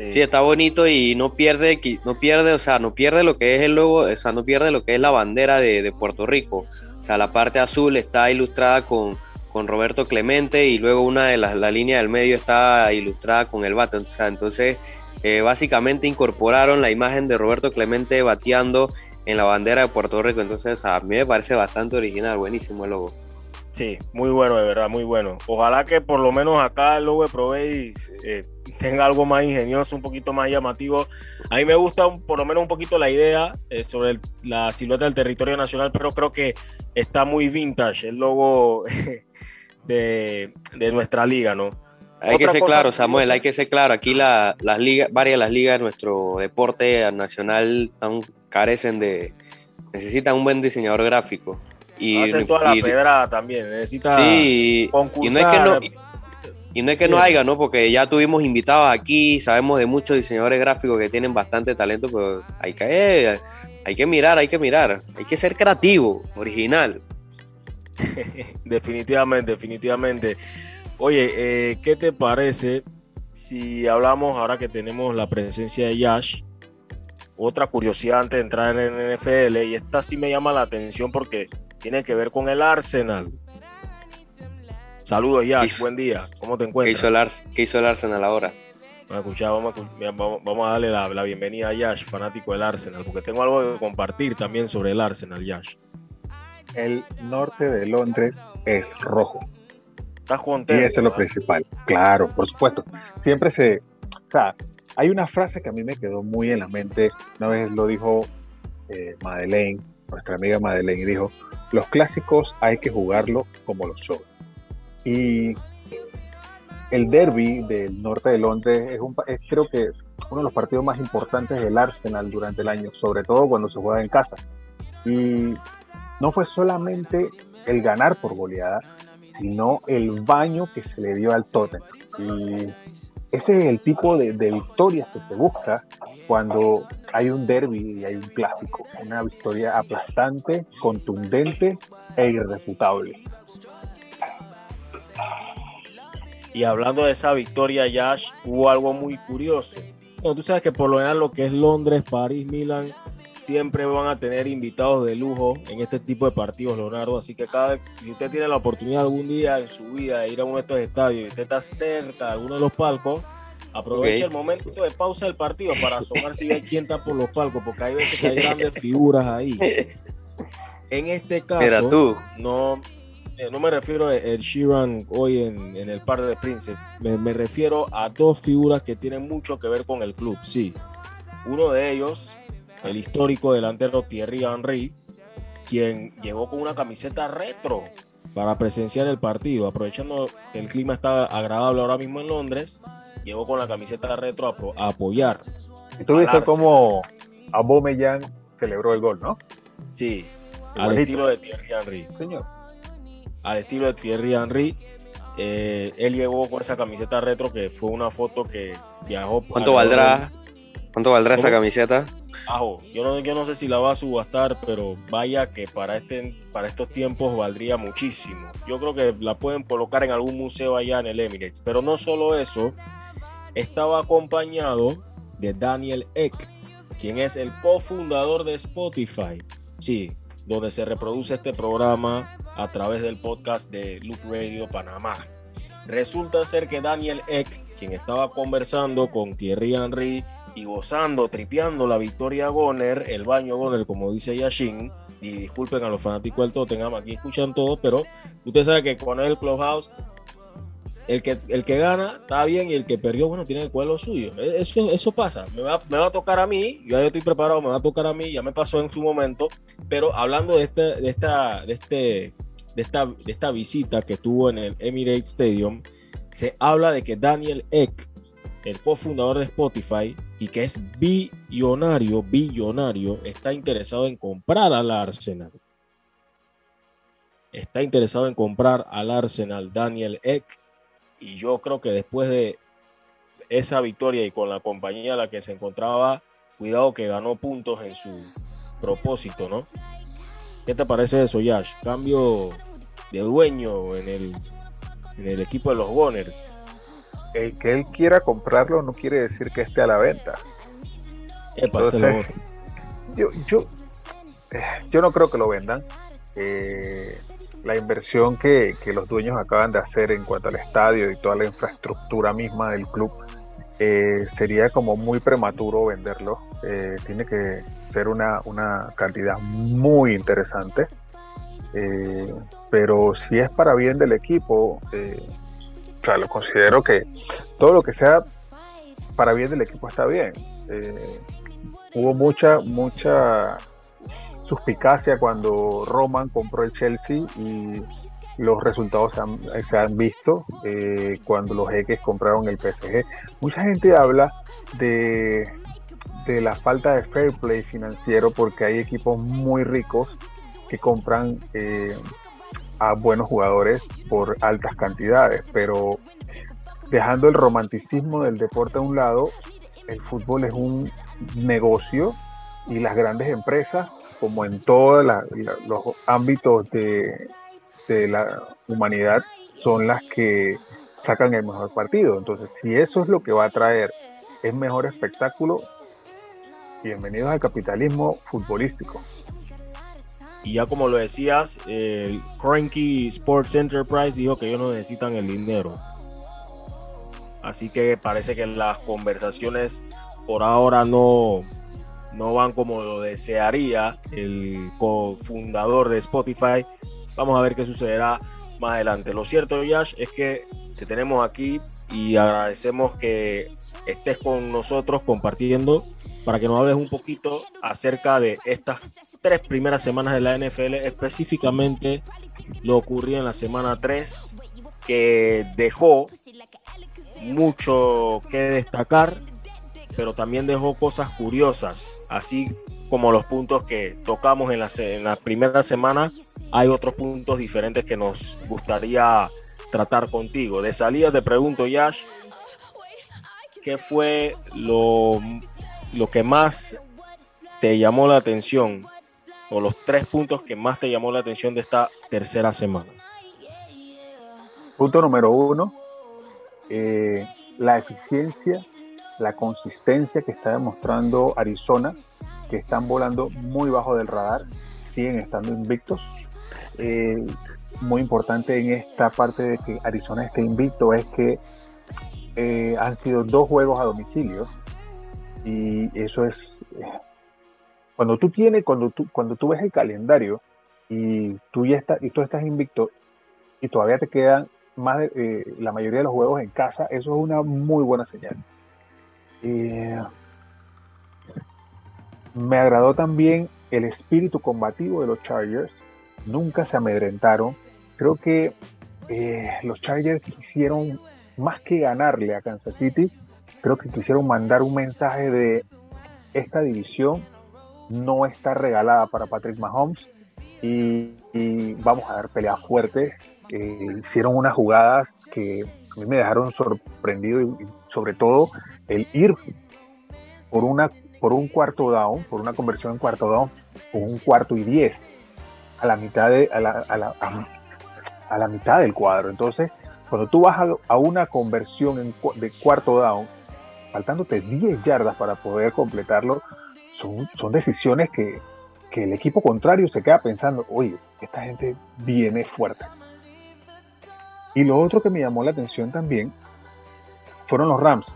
Sí. está bonito y no pierde, no pierde, o sea, no pierde lo que es el logo, o sea, no pierde lo que es la bandera de, Puerto Rico. O sea, la parte azul está ilustrada con, con Roberto Clemente y luego una de las la del medio está ilustrada con el bate. O sea, entonces eh, básicamente incorporaron la imagen de Roberto Clemente bateando en la bandera de Puerto Rico. Entonces a mí me parece bastante original, buenísimo el logo. Sí, muy bueno, de verdad, muy bueno. Ojalá que por lo menos acá el logo de Proveis eh, tenga algo más ingenioso, un poquito más llamativo. A mí me gusta por lo menos un poquito la idea eh, sobre la silueta del territorio nacional, pero creo que está muy vintage el logo de, nuestra liga, ¿no? Hay que ser claro, Samuel, hay que ser claro. Aquí las ligas, varias de las ligas de nuestro deporte nacional carecen de, necesitan un buen diseñador gráfico. Y, Hacen toda la pedrada también, necesita sí, Y no es que no, y no, es que no haya, ¿no? Porque ya tuvimos invitados aquí, sabemos de muchos diseñadores gráficos que tienen bastante talento, pero hay que, hay que mirar, hay que mirar, hay que ser creativo, original. definitivamente, definitivamente. Oye, eh, ¿qué te parece si hablamos ahora que tenemos la presencia de Yash? Otra curiosidad antes de entrar en NFL, y esta sí me llama la atención porque tiene que ver con el Arsenal. Saludos, Yash, buen día. ¿Cómo te encuentras? ¿Qué hizo el, Arsenal ahora? Vamos a, vamos, a darle la, bienvenida a Yash, fanático del Arsenal, porque tengo algo que compartir también sobre el Arsenal, Yash. El norte de Londres es rojo. Estás contento. Y eso es lo principal. Claro, por supuesto. Siempre se. O sea, hay una frase que a mí me quedó muy en la mente. Una vez lo dijo eh, Madeleine, nuestra amiga Madeleine, y dijo: Los clásicos hay que jugarlo como los shows. Y el derby del norte de Londres es, un, creo que uno de los partidos más importantes del Arsenal durante el año, sobre todo cuando se juega en casa. Y no fue solamente el ganar por goleada, sino el baño que se le dio al Tottenham. Y ese es el tipo de, victorias que se busca cuando hay un derby y hay un clásico. Una victoria aplastante, contundente e irrefutable. Y hablando de esa victoria, Yash, hubo algo muy curioso. Bueno, tú sabes que por lo general lo que es Londres, París, Milán, siempre van a tener invitados de lujo en este tipo de partidos, Leonardo. Así que cada si usted tiene la oportunidad algún día en su vida de ir a uno de estos estadios y usted está cerca de alguno de los palcos, aproveche el momento de pausa del partido para asomarse y ver quién está por los palcos, porque hay veces que hay grandes figuras ahí. En este caso, tú. no eh, no me refiero a el Sheeran hoy en, el Parque de Príncipe, me, refiero a dos figuras que tienen mucho que ver con el club, sí. Uno de ellos, el histórico delantero Thierry Henry, quien llegó con una camiseta retro para presenciar el partido, aprovechando que el clima está agradable ahora mismo en Londres, llegó con la camiseta retro a, apoyar. Y tú viste cómo Aubameyang celebró el gol, ¿no? Sí, al estilo de Thierry Henry. Señor al estilo de Thierry Henry. Eh, él llegó con esa camiseta retro que fue una foto que viajó. ¿Cuánto valdrá? ¿Cuánto valdrá esa camiseta? Yo no, yo no sé si la va a subastar, pero vaya que para, este, para estos tiempos valdría muchísimo. Yo creo que la pueden colocar en algún museo allá en el Emirates. Pero no solo eso, estaba acompañado de Daniel Eck, quien es el cofundador de Spotify. Sí, donde se reproduce este programa a través del podcast de Loop Radio Panamá. Resulta ser que Daniel Eck, quien estaba conversando con Thierry Henry y gozando, tripeando la victoria Goner, el baño Goner, como dice Yashin, y disculpen a los fanáticos del Tottenham, aquí escuchan todo, pero usted sabe que con el Clubhouse el que, el que gana está bien y el que perdió, bueno, tiene que coger lo suyo. E, eso, eso pasa. Me va, me va a tocar a mí, yo ya estoy preparado, me va a tocar a mí, ya me pasó en su momento. Pero hablando de, este, de, esta, de, este, de, esta, de esta visita que tuvo en el Emirates Stadium, se habla de que Daniel Eck, el cofundador de Spotify y que es billonario, billonario, está interesado en comprar al Arsenal. Está interesado en comprar al Arsenal Daniel Eck y yo creo que después de esa victoria y con la compañía a la que se encontraba, cuidado que ganó puntos en su propósito, ¿no? ¿Qué te parece eso, Yash? Cambio de dueño en el, en el equipo de los Gunners. El que él quiera comprarlo no quiere decir que esté a la venta. Entonces, yo, yo, yo no creo que lo vendan. Eh, la inversión que, que, los dueños acaban de hacer en cuanto al estadio y toda la infraestructura misma del club eh, sería como muy prematuro venderlo. Eh, tiene que ser una, una, cantidad muy interesante. Pero si es para bien del equipo, lo considero que todo lo que sea para bien del equipo está bien. hubo mucha, mucha suspicacia cuando Roman compró el Chelsea y los resultados se han, visto eh, cuando los X compraron el PSG. Mucha gente habla de, de la falta de fair play financiero porque hay equipos muy ricos que compran eh, a buenos jugadores por altas cantidades, pero dejando el romanticismo del deporte a un lado, el fútbol es un negocio y las grandes empresas, como en todos los ámbitos de, de la humanidad son las que sacan el mejor partido. Entonces, si eso es lo que va a traer es mejor espectáculo, bienvenidos al capitalismo futbolístico. Y ya como lo decías, el Cranky Sports Enterprise dijo que ellos no necesitan el dinero. Así que parece que las conversaciones por ahora no, no van como lo desearía el cofundador de Spotify, Vamos a ver qué sucederá más adelante. Lo cierto, Yash, es que te tenemos aquí y agradecemos que estés con nosotros compartiendo para que nos hables un poquito acerca de estas tres primeras semanas de la NFL, específicamente lo ocurrido en la semana 3, que dejó mucho que destacar, pero también dejó cosas curiosas, así como los puntos que tocamos en la, en la primera semana hay otros puntos diferentes que nos gustaría tratar contigo. De salida te pregunto, Yash, ¿qué fue lo, lo que más te llamó la atención o los tres puntos que más te llamó la atención de esta tercera semana? Punto número uno, eh, la eficiencia, la consistencia que está demostrando Arizona, que están volando muy bajo del radar, siguen estando invictos, eh, muy importante en esta parte de que Arizona esté invicto es que eh, han sido dos juegos a domicilio y eso es cuando tú tienes cuando tú cuando tú ves el calendario y tú ya estás y tú estás invicto y todavía te quedan más de, eh, la mayoría de los juegos en casa eso es una muy buena señal me agradó también el espíritu combativo de los Chargers nunca se amedrentaron. Creo que eh, los Chargers quisieron, más que ganarle a Kansas City, creo que quisieron mandar un mensaje de esta división no está regalada para Patrick Mahomes y, vamos a dar pelea fuerte. Eh, hicieron unas jugadas que a mí me dejaron sorprendido y, sobre todo el ir por una por un cuarto down, por una conversión en cuarto down, con un cuarto y diez a la mitad, de, a la, a la, a, la mitad del cuadro. Entonces, cuando tú vas a, una conversión de cuarto down, faltándote 10 yardas para poder completarlo, son, son decisiones que, que el equipo contrario se queda pensando, oye, esta gente viene fuerte. Y lo otro que me llamó la atención también fueron los Rams.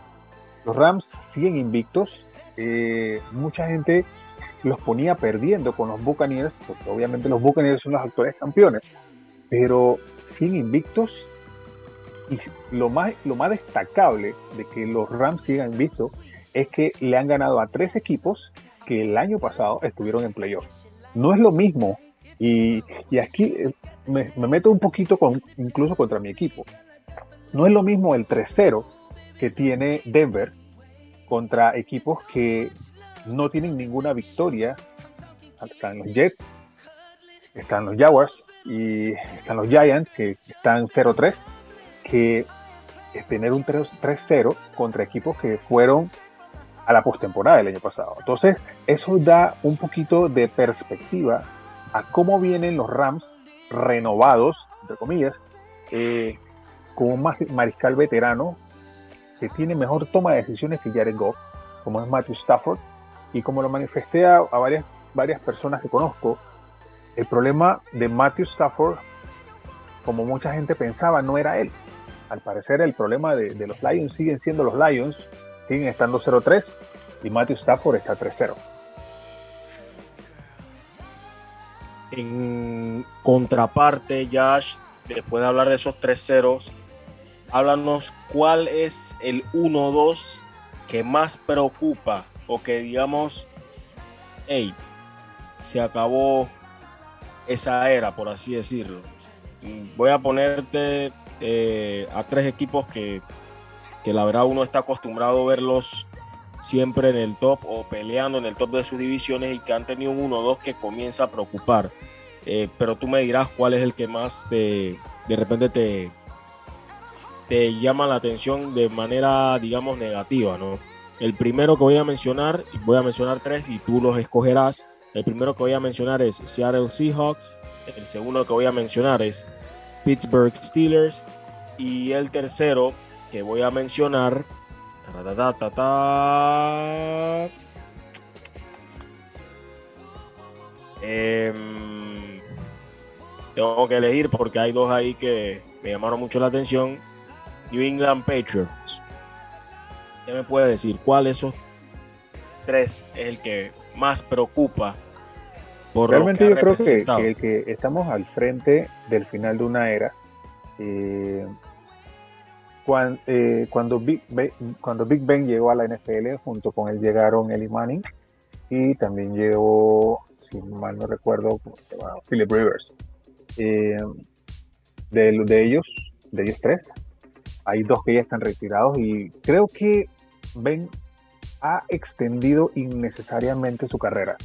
Los Rams siguen invictos. Eh, mucha gente los ponía perdiendo con los Buccaneers, porque obviamente los Buccaneers son los actuales campeones, pero sin invictos. Y lo más, lo más destacable de que los Rams sigan invictos es que le han ganado a tres equipos que el año pasado estuvieron en playoff. No es lo mismo, y, y aquí eh, me, me, meto un poquito con, incluso contra mi equipo. No es lo mismo el 3-0 que tiene Denver contra equipos que no tienen ninguna victoria. Están los Jets, están los Jaguars y están los Giants que están 0-3, que es tener un 3-0 contra equipos que fueron a la postemporada del año pasado. Entonces, eso da un poquito de perspectiva a cómo vienen los Rams renovados, entre comillas, eh, con un mariscal veterano que tiene mejor toma de decisiones que Jared Goff, como es Matthew Stafford, y como lo manifesté a, varias, varias personas que conozco, el problema de Matthew Stafford, como mucha gente pensaba, no era él. Al parecer el problema de, de los Lions siguen siendo los Lions, siguen estando 0-3 y Matthew Stafford está 3-0. En contraparte, Josh, después de hablar de esos tres ceros, háblanos cuál es el 1-2 que más preocupa o que digamos, hey, se acabó esa era, por así decirlo. Voy a ponerte eh, a tres equipos que, que la verdad uno está acostumbrado a verlos siempre en el top o peleando en el top de sus divisiones y que han tenido un 1-2 que comienza a preocupar. Eh, pero tú me dirás cuál es el que más te, de repente te, te llama la atención de manera, digamos, negativa, ¿no? El primero que voy a mencionar, voy a mencionar tres y tú los escogerás. El primero que voy a mencionar es Seattle Seahawks. El segundo que voy a mencionar es Pittsburgh Steelers. Y el tercero que voy a mencionar. Em, tengo que elegir porque hay dos ahí que me llamaron mucho la atención. New England Patriots. ¿Qué me puede decir? ¿Cuál de esos tres es el que más preocupa? Por Realmente yo creo que, que, estamos al frente del final de una era. Eh, eh, cuando, Big ben, cuando Big Ben llegó a la NFL, junto con él llegaron Eli Manning y también llegó, si mal no recuerdo, Philip Rivers. Eh, de, de ellos, de ellos tres, hay dos que ya están retirados y creo que Ben ha extendido innecesariamente su carrera.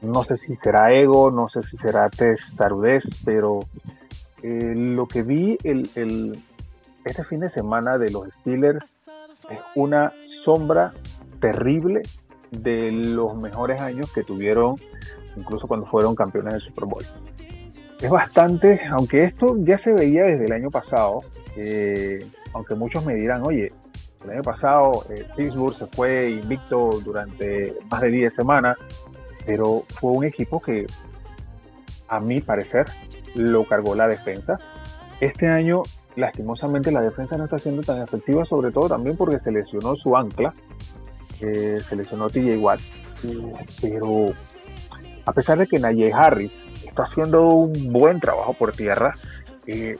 No sé si será ego, no sé si será testarudez, pero eh, lo que vi el, este fin de semana de los Steelers es una sombra terrible de los mejores años que tuvieron, incluso cuando fueron campeones del Super Bowl. Es bastante, aunque esto ya se veía desde el año pasado, eh, aunque muchos me dirán, oye, el año pasado eh, Pittsburgh se fue invicto durante más de 10 semanas, pero fue un equipo que, a mi parecer, lo cargó la defensa. Este año, lastimosamente, la defensa no está siendo tan efectiva, sobre todo también porque se lesionó su ancla, eh, se lesionó TJ Watts, pero a pesar de que Najee Harris está haciendo un buen trabajo por tierra, eh,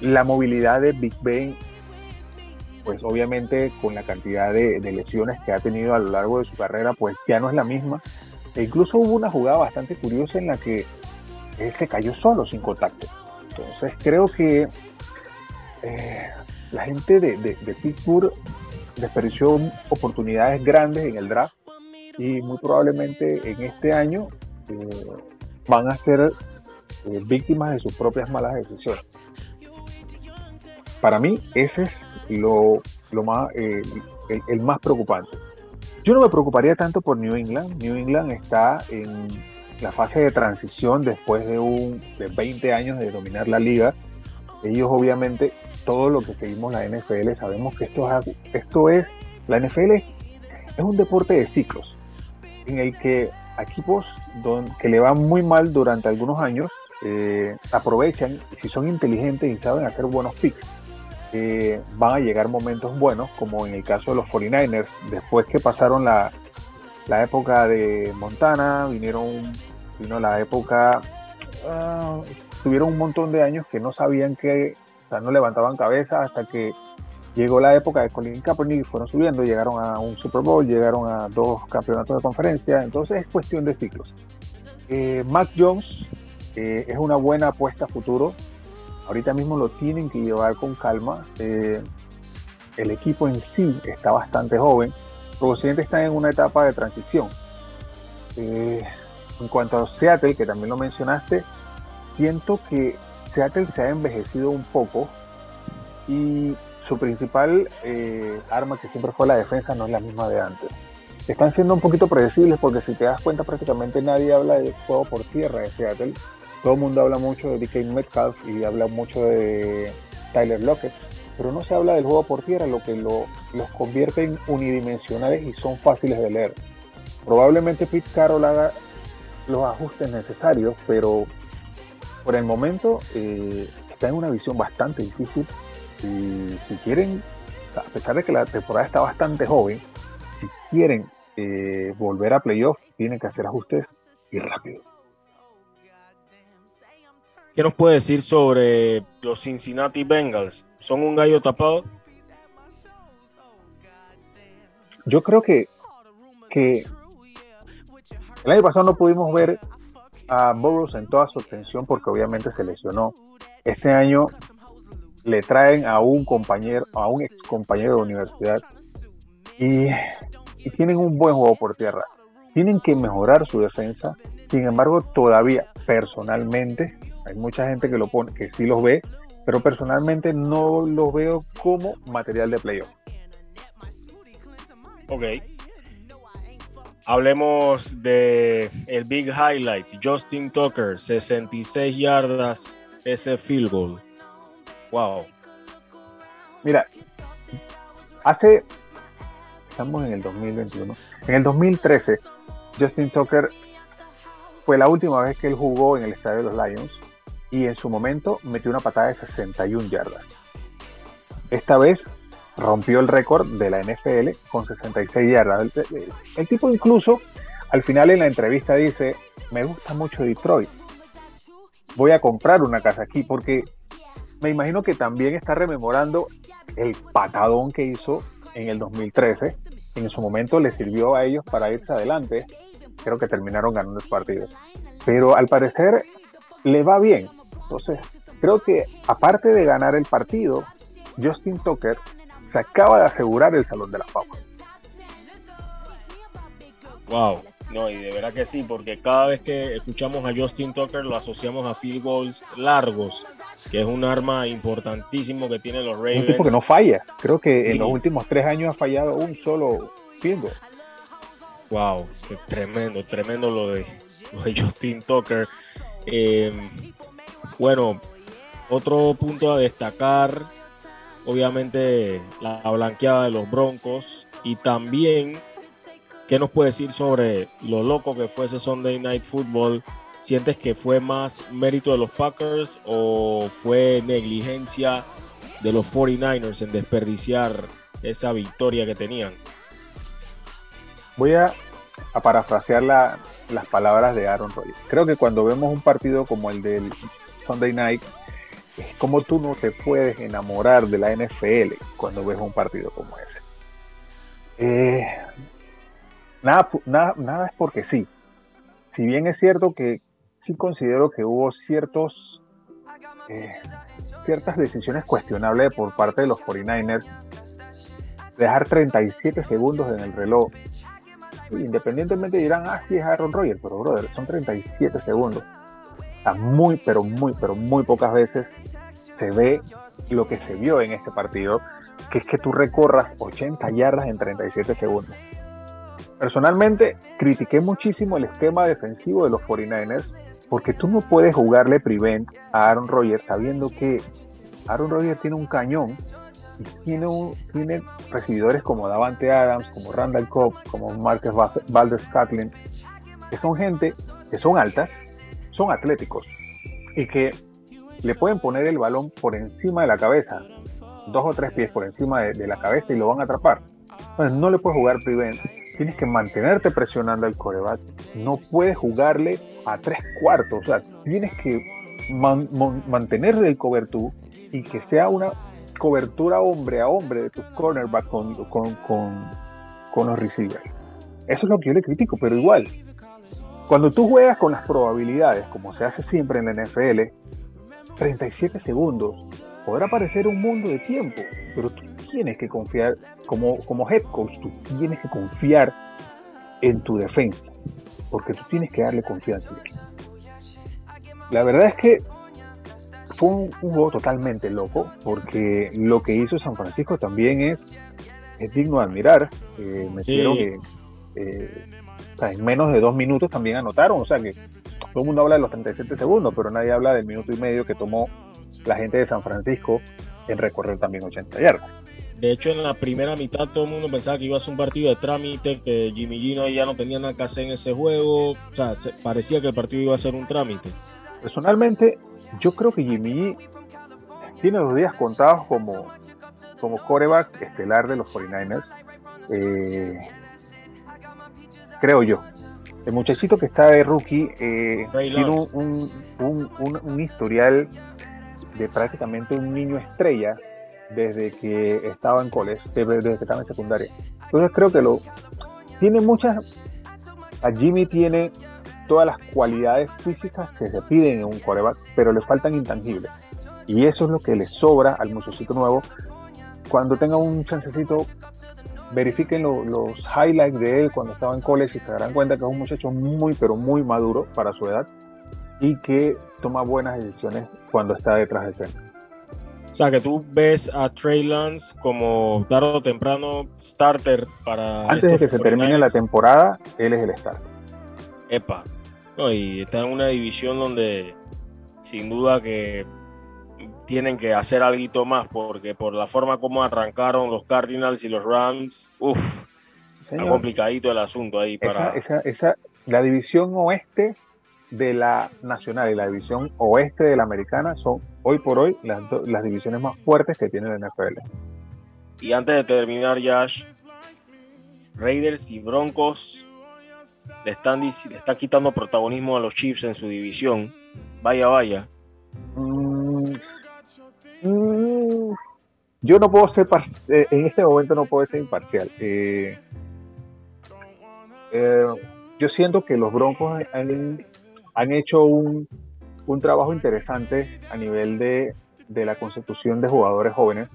la movilidad de Big Ben, pues obviamente con la cantidad de, lesiones que ha tenido a lo largo de su carrera, pues ya no es la misma. E incluso hubo una jugada bastante curiosa en la que él se cayó solo, sin contacto. Entonces creo que eh, la gente de, de, Pittsburgh desperdició oportunidades grandes en el draft y muy probablemente en este año eh, van a ser eh, víctimas de sus propias malas decisiones. Para mí, ese es lo, más, eh, el, más preocupante. Yo no me preocuparía tanto por New England. New England está en la fase de transición después de, un, de 20 años de dominar la liga. Ellos obviamente, todo lo que seguimos la NFL, sabemos que esto es, esto es la NFL es, un deporte de ciclos, en el que equipos que le van muy mal durante algunos años eh, aprovechan, si son inteligentes y saben hacer buenos picks, eh, van a llegar momentos buenos, como en el caso de los 49ers, después que pasaron la, la época de Montana, vinieron, vino la época, ah, tuvieron un montón de años que no sabían que, no levantaban cabeza hasta que llegó la época de Colin Kaepernick fueron subiendo, llegaron a un Super Bowl, llegaron a dos campeonatos de conferencia, entonces es cuestión de ciclos. Eh, Mac Jones eh, es una buena apuesta a futuro, ahorita mismo lo tienen que llevar con calma. Eh, el equipo en sí está bastante joven. Los siguiente están en una etapa de transición. Eh, en cuanto a Seattle, que también lo mencionaste, siento que Seattle se ha envejecido un poco y su principal eh, arma, que siempre fue la defensa, no es la misma de antes. Están siendo un poquito predecibles porque si te das cuenta prácticamente nadie habla de juego por tierra de Seattle todo el mundo habla mucho de DK Metcalf y habla mucho de Tyler Lockett, pero no se habla del juego por tierra, lo que lo, los convierte en unidimensionales y son fáciles de leer. Probablemente Pete Carroll haga los ajustes necesarios, pero por el momento eh, está en una visión bastante difícil y si quieren, a pesar de que la temporada está bastante joven, si quieren eh, volver a playoff, tienen que hacer ajustes y rápido. ¿Qué nos puede decir sobre los Cincinnati Bengals? ¿Son un gallo tapado? Yo creo que, que el año pasado no pudimos ver a Burroughs en toda su extensión porque obviamente se lesionó. Este año le traen a un compañero, a un ex compañero de universidad y, y tienen un buen juego por tierra. Tienen que mejorar su defensa. Sin embargo, todavía personalmente hay mucha gente que lo pone, que sí los ve, pero personalmente no los veo como material de playoff. Ok. Hablemos de el big highlight. Justin Tucker, 66 yardas, ese field goal. Wow. Mira, hace, estamos en el 2021, en el 2013, Justin Tucker fue la última vez que él jugó en el estadio de los Lions y en su momento metió una patada de 61 yardas. Esta vez rompió el récord de la NFL con 66 yardas. El, tipo incluso al final en la entrevista dice, me gusta mucho Detroit, voy a comprar una casa aquí porque me imagino que también está rememorando el patadón que hizo en el 2013. En su momento le sirvió a ellos para irse adelante. Creo que terminaron ganando el partido. Pero al parecer le va bien. Entonces, creo que aparte de ganar el partido, Justin Tucker se acaba de asegurar el Salón de la Fama. Wow, no, y de verdad que sí, porque cada vez que escuchamos a Justin Tucker lo asociamos a field goals largos, que es un arma importantísimo que tienen los Ravens. Un tipo que no falla. Creo que en los últimos tres años ha fallado un solo field goal. Wow, tremendo, tremendo lo de, lo de Justin Tucker. Eh, bueno, otro punto a destacar, obviamente la blanqueada de los Broncos y también, ¿qué nos puede decir sobre lo loco que fue ese Sunday Night Football? ¿Sientes que fue más mérito de los Packers o fue negligencia de los 49ers en desperdiciar esa victoria que tenían? Voy a, parafrasear las palabras de Aaron Rodgers. Creo que cuando vemos un partido como el del Sunday Night, es como tú no te puedes enamorar de la NFL cuando ves un partido como ese. Eh, nada, nada, es porque sí. Si bien es cierto que sí considero que hubo ciertos, eh, ciertas decisiones cuestionables por parte de los 49ers, dejar 37 segundos en el reloj. Independientemente dirán, ah, sí es Aaron Rodgers, pero brother, son 37 segundos muy, pero muy, pero muy pocas veces se ve lo que se vio en este partido, que es que tú recorras 80 yardas en 37 segundos. Personalmente, critiqué muchísimo el esquema defensivo de los 49ers, porque tú no puedes jugarle prevent a Aaron Rodgers sabiendo que Aaron Rodgers tiene un cañón y tiene, tiene recibidores como Davante Adams, como Randall Cobb, como Marcus Valdez Catlin, que son gente que son altas, son atléticos y que le pueden poner el balón por encima de la cabeza, dos o tres pies por encima de, la cabeza y lo van a atrapar. Entonces no le puedes jugar prevent, tienes que mantenerte presionando al coreback, no puedes jugarle a tres cuartos, o sea, tienes que mantenerle el cobertura y que sea una cobertura hombre a hombre de tus cornerbacks con, con, con, con los receivers. Eso es lo que yo le critico, pero igual, cuando tú juegas con las probabilidades, como se hace siempre en la NFL, 37 segundos podrá parecer un mundo de tiempo, pero tú tienes que confiar, como, como head coach, tú tienes que confiar en tu defensa, porque tú tienes que darle confianza al equipo. La verdad es que fue un, juego totalmente loco, porque lo que hizo San Francisco también es, es digno de admirar. Eh, metieron eh, en menos de dos minutos también anotaron. O sea que todo el mundo habla de los 37 segundos, pero nadie habla del minuto y medio que tomó la gente de San Francisco en recorrer también 80 yardas. De hecho, en la primera mitad todo el mundo pensaba que iba a ser un partido de trámite, que Jimmy Gino ya no tenía nada que hacer en ese juego. O sea, parecía que el partido iba a ser un trámite. Personalmente, yo creo que Jimmy tiene los días contados como, como coreback estelar de los 49ers. Eh, creo yo. El muchachito que está de rookie eh, tiene un, un, historial de prácticamente un niño estrella desde que estaba en college, desde que estaba en secundaria. Entonces creo que lo tiene muchas. A Jimmy tiene todas las cualidades físicas que se piden en un coreback, pero le faltan intangibles. Y eso es lo que le sobra al muchachito nuevo. Cuando tenga un chancecito, verifiquen los highlights de él cuando estaba en college y se darán cuenta que es un muchacho muy, pero muy maduro para su edad y que toma buenas decisiones cuando está detrás del centro. O sea, que tú ves a Trey Lance como tarde o temprano starter para. Antes de que se termine la temporada, él es el starter. Epa. No, y está en una división donde sin duda que tienen que hacer algo más, porque por la forma como arrancaron los Cardinals y los Rams, uff, está complicadito el asunto ahí para. Esa, esa, la división oeste de la nacional y la división oeste de la americana son hoy por hoy las, las divisiones más fuertes que tiene la NFL. Y antes de terminar, Josh, Raiders y Broncos le están, le está quitando protagonismo a los Chiefs en su división. Vaya, vaya. Mm, mm, yo no puedo ser, eh, en este momento no puedo ser imparcial. Eh, eh, yo siento que los Broncos han hecho un, trabajo interesante a nivel de, la consecución de jugadores jóvenes.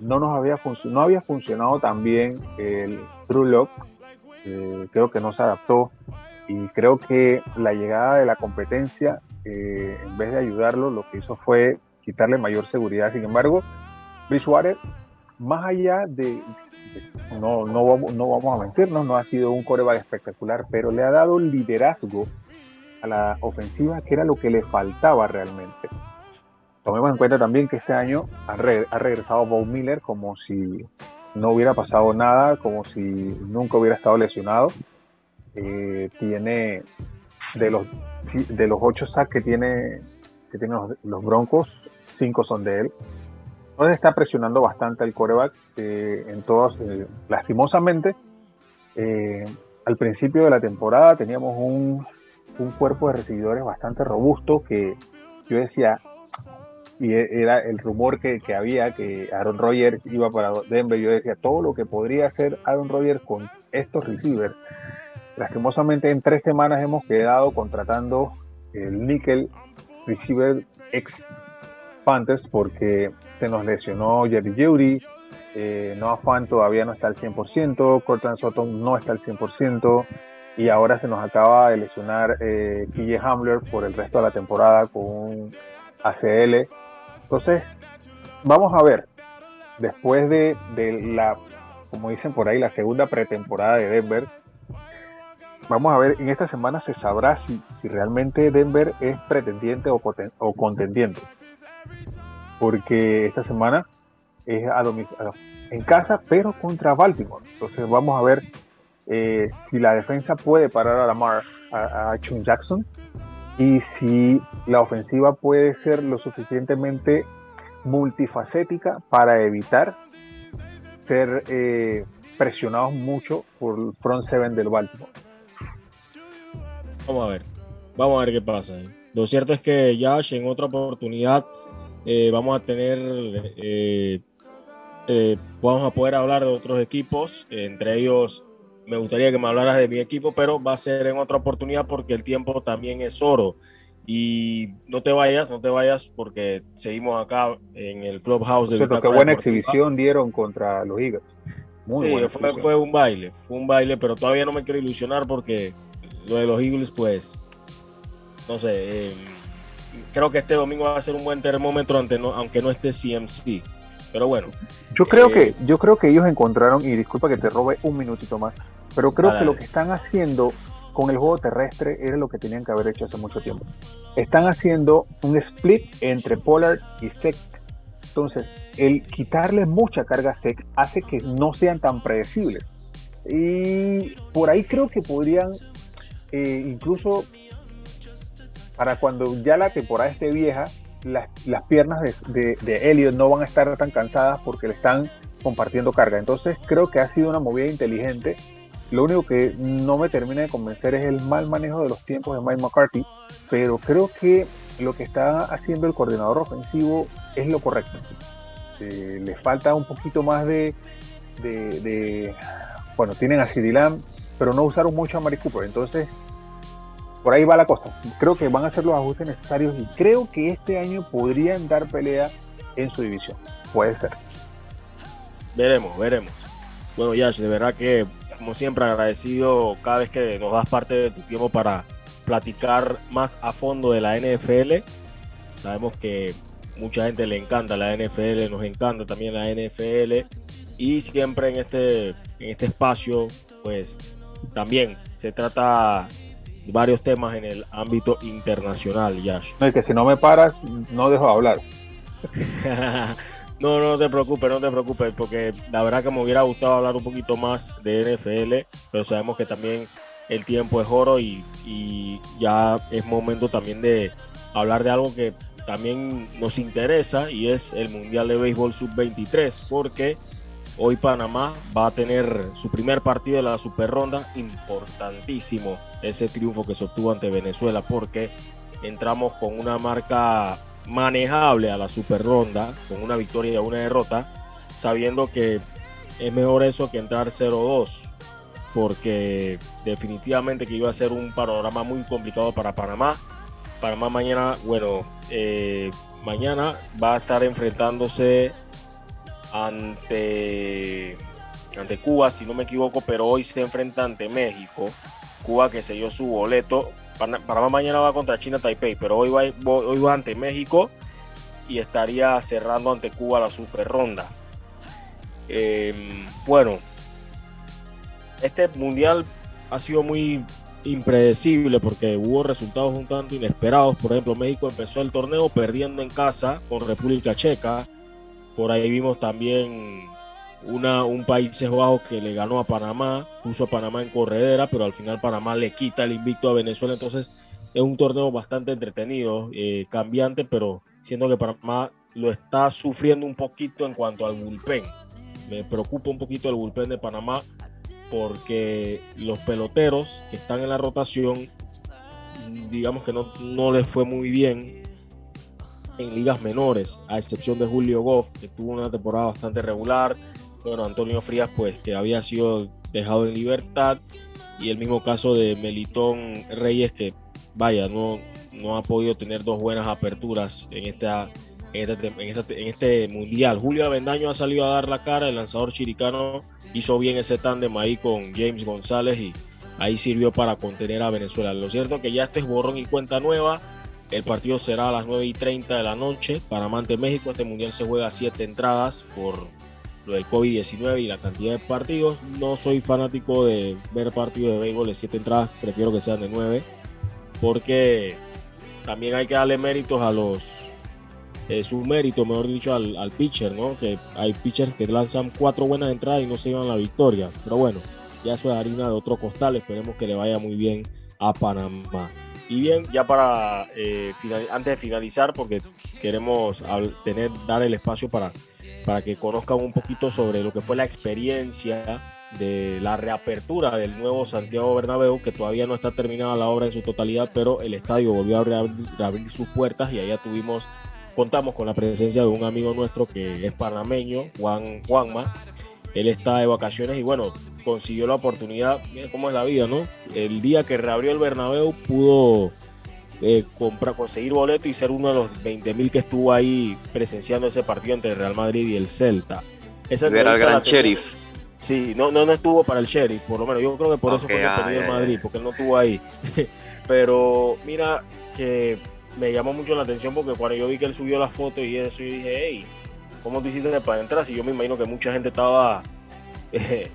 no nos había, no había funcionado tan bien el True Lock, creo que no se adaptó y creo que la llegada de la competencia, en vez de ayudarlo, lo que hizo fue quitarle mayor seguridad. Sin embargo, Bridgewater, más allá de, no, no, vamos, no vamos a mentirnos, no ha sido un coreback espectacular, pero le ha dado liderazgo a la ofensiva, que era lo que le faltaba realmente. Tomemos en cuenta también que este año ha, regresado Bob Miller como si no hubiera pasado nada, como si nunca hubiera estado lesionado. Eh, tiene de los, de los ocho sacks que tiene que tienen los, Broncos, cinco son de él. Entonces está presionando bastante al coreback eh, en todos, eh, lastimosamente. al principio de la temporada teníamos un un cuerpo de recibidores bastante robusto que yo decía, y e, era el rumor que, había que Aaron Rodgers iba para Denver, yo decía, todo lo que podría hacer Aaron Rodgers con estos receivers. Lastimosamente en tres semanas hemos quedado contratando el nickel receiver ex Panthers porque se nos lesionó Jerry Judy, eh, Noah Fan todavía no está al 100%, Cortland Sutton no está al 100%, y ahora se nos acaba de lesionar eh, Hamler por el resto de la temporada con un ACL. Entonces, vamos a ver, después de, la, como dicen por ahí, la segunda pretemporada de Denver, vamos a ver, en esta semana se sabrá si, realmente Denver es pretendiente o, o contendiente. Porque esta semana es a en casa, pero contra Baltimore. Entonces vamos a ver eh, si la defensa puede parar a Lamar, a, a Chun Jackson, y si la ofensiva puede ser lo suficientemente multifacética para evitar ser eh, presionados mucho por el front seven del Baltimore. Vamos a ver, vamos a ver qué pasa. Lo cierto es que ya en otra oportunidad eh, vamos a tener, vamos a poder hablar de otros equipos, entre ellos me gustaría que me hablaras de mi equipo, pero va a ser en otra oportunidad porque el tiempo también es oro. Y no te vayas, no te vayas porque seguimos acá en el Clubhouse. De qué buena exhibición dieron contra los Eagles. sí, fue, un baile, fue un baile, pero todavía no me quiero ilusionar porque lo de los Eagles, pues, no sé, eh, creo que este domingo va a ser un buen termómetro aunque no esté CMC. Pero bueno. Yo creo que, eh, yo creo que ellos encontraron, y disculpa que te robe un minutito más, pero creo que lo que están haciendo con el juego terrestre era lo que tenían que haber hecho hace mucho tiempo. Están haciendo un split entre Pollard y Sec Entonces, el quitarle mucha carga SEC hace que no sean tan predecibles. Y por ahí creo que podrían, eh, incluso para cuando ya la temporada esté vieja, las, piernas de, de, Elliot no van a estar tan cansadas porque le están compartiendo carga. Entonces creo que ha sido una movida inteligente. Lo único que no me termina de convencer es el mal manejo de los tiempos de Mike McCarthy, pero creo que lo que está haciendo el coordinador ofensivo es lo correcto. Eh, le falta un poquito más de, de, bueno, tienen a Sidilam, pero no usaron mucho a Mari Cooper, entonces por ahí va la cosa. Creo que van a hacer los ajustes necesarios y creo que este año podrían dar pelea en su división. Puede ser. Veremos, veremos. Bueno, Yash, de verdad que, como siempre, agradecido cada vez que nos das parte de tu tiempo para platicar más a fondo de la NFL. Sabemos que mucha gente le encanta la NFL, nos encanta también la NFL. Y siempre en este, en este espacio, pues también se trata varios temas en el ámbito internacional, Yash. No, que si no me paras, no dejo de hablar. no, no te preocupes, no te preocupes, porque la verdad que me hubiera gustado hablar un poquito más de NFL, pero sabemos que también el tiempo es oro y, y ya es momento también de hablar de algo que también nos interesa y es el Mundial de Béisbol Sub-23, porque Hoy Panamá va a tener su primer partido de la super ronda. Importantísimo ese triunfo que se obtuvo ante Venezuela porque entramos con una marca manejable a la super ronda, con una victoria y una derrota, sabiendo que es mejor eso que entrar 0-2, porque definitivamente que iba a ser un panorama muy complicado para Panamá. Panamá mañana, bueno, eh, mañana va a estar enfrentándose ante, ante Cuba, si no me equivoco, pero hoy se enfrenta ante México. Cuba que selló su boleto. Panamá mañana va contra China Taipei, pero hoy va, hoy va ante México y estaría cerrando ante Cuba la super ronda. Em, bueno, este mundial ha sido muy impredecible porque hubo resultados un tanto inesperados. Por ejemplo, México empezó el torneo perdiendo en casa con República Checa. Por ahí vimos también una, un Países Bajos que le ganó a Panamá, puso a Panamá en corredera, pero al final Panamá le quita el invicto a Venezuela. Entonces es un torneo bastante entretenido, eh, cambiante, pero siendo que Panamá lo está sufriendo un poquito en cuanto al bullpen. Me preocupa un poquito el bullpen de Panamá porque los peloteros que están en la rotación, digamos que no, no les fue muy bien en ligas menores, a excepción de Julio Goff, que tuvo una temporada bastante regular. Bueno, Antonio Frías, pues que había sido dejado en libertad. Y el mismo caso de Melitón Reyes, que vaya, no, no ha podido tener dos buenas aperturas en, esta, en, este, en, este, mundial. Julio Avendaño ha salido a dar la cara, el lanzador chiricano hizo bien ese tándem ahí con James González y ahí sirvió para contener a Venezuela. Lo cierto es que ya este es borrón y cuenta nueva el partido será a las 9 y 30 de la noche. Panamá ante México. Este mundial se juega a 7 entradas por lo del COVID-19 y la cantidad de partidos. No soy fanático de ver partidos de béisbol de 7 entradas. Prefiero que sean de 9. Porque también hay que darle méritos a los. Eh, sus méritos, mejor dicho, al, pitcher, ¿no? Que hay pitchers que lanzan cuatro buenas entradas y no se llevan la victoria. Pero bueno, ya eso es harina de otro costal. Esperemos que le vaya muy bien a Panamá. Y bien, ya para eh, antes de finalizar, porque queremos tener, dar el espacio para, para que conozcan un poquito sobre lo que fue la experiencia de la reapertura del nuevo Santiago Bernabéu, que todavía no está terminada la obra en su totalidad, pero el estadio volvió a reabrir, sus puertas y allá tuvimos, contamos con la presencia de un amigo nuestro que es panameño, Juan Juanma, él está de vacaciones y bueno, consiguió la oportunidad, mira cómo es la vida, ¿no? El día que reabrió el Bernabéu pudo eh, comprar, conseguir boleto y ser uno de los 20 mil que estuvo ahí presenciando ese partido entre el Real Madrid y el Celta. Esa gran sheriff. Sí, no, no, no estuvo para el sheriff, por lo menos. Yo creo que por eso fue que perdió el Madrid, porque él no estuvo ahí. Pero mira que me llamó mucho la atención porque cuando yo vi que él subió la foto y eso, yo dije, hey, ¿cómo te hiciste para entrar? Si yo me imagino que mucha gente estaba eh,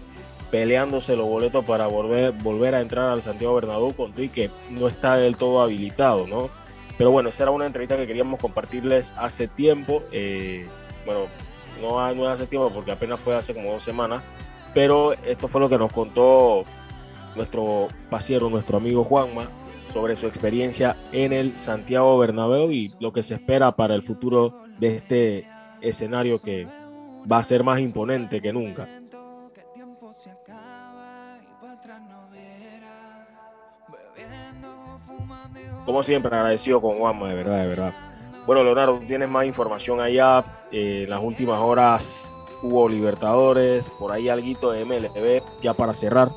peleándose los boletos para volver, volver a entrar al Santiago Bernabéu con y que no está del todo habilitado, ¿no? Pero bueno, esta era una entrevista que queríamos compartirles hace tiempo. Eh, bueno, no, no hace tiempo porque apenas fue hace como dos semanas, pero esto fue lo que nos contó nuestro pasiero, nuestro amigo Juanma, sobre su experiencia en el Santiago Bernabéu y lo que se espera para el futuro de este escenario que va a ser más imponente que nunca. Como siempre, agradecido con Juanma, de verdad, de verdad. Bueno, Leonardo, tienes más información allá. Eh, en las últimas horas hubo Libertadores, por ahí algo de MLB, ya para cerrar.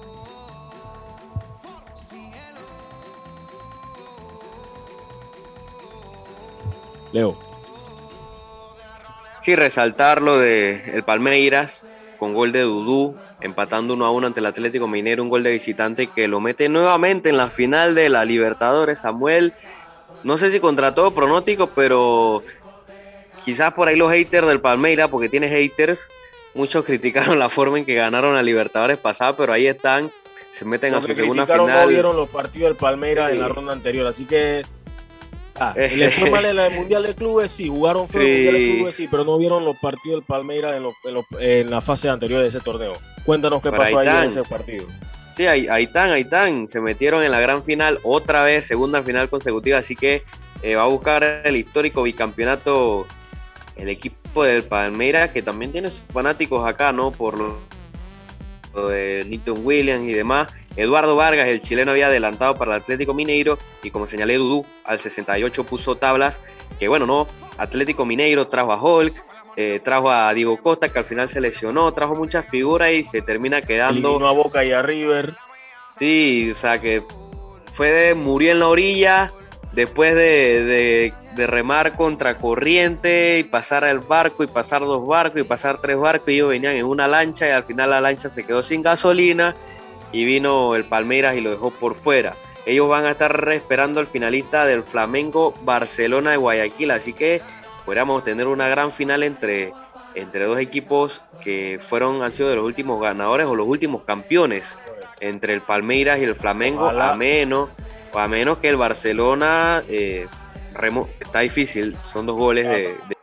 Leo. Sí, resaltar lo de el Palmeiras con gol de Dudú, empatando uno a uno ante el Atlético Minero, un gol de visitante que lo mete nuevamente en la final de la Libertadores. Samuel, no sé si contra todo pronóstico, pero quizás por ahí los haters del Palmeiras, porque tiene haters, muchos criticaron la forma en que ganaron la Libertadores pasada, pero ahí están, se meten a su segunda final. No vieron los partidos del Palmeiras en la ronda anterior, así que Ah, le fue mal en el Mundial de Clubes, sí, jugaron fue el Mundial de Clubes, sí, pero no vieron los partidos del Palmeiras en, en, la fase anterior de ese torneo. Cuéntanos qué pasó ahí, en ese partido. Sí, ahí, ahí están, ahí están. Se metieron en la gran final, otra vez, segunda final consecutiva, así que eh, va a buscar el histórico bicampeonato el equipo del Palmeiras, que también tiene sus fanáticos acá, ¿no? Por lo, de Newton Williams y demás. Eduardo Vargas, el chileno, había adelantado para el Atlético Mineiro y como señalé Dudú, al 68 puso tablas que bueno, no, Atlético Mineiro trajo a Hulk, eh, trajo a Diego Costa que al final se lesionó, trajo muchas figuras y se termina quedando... a Boca y a River. Sí, o sea que fue de, murió en la orilla después de, de, remar contra corriente y pasar el barco y pasar dos barcos y pasar tres barcos y ellos venían en una lancha y al final la lancha se quedó sin gasolina y vino el Palmeiras y lo dejó por fuera. Ellos van a estar esperando al finalista del Flamengo Barcelona de Guayaquil, así que podríamos tener una gran final entre, entre dos equipos que fueron, han sido de los últimos ganadores o los últimos campeones, entre el Palmeiras y el Flamengo, a menos, a menos que el Barcelona eh, está difícil, son dos goles de seca,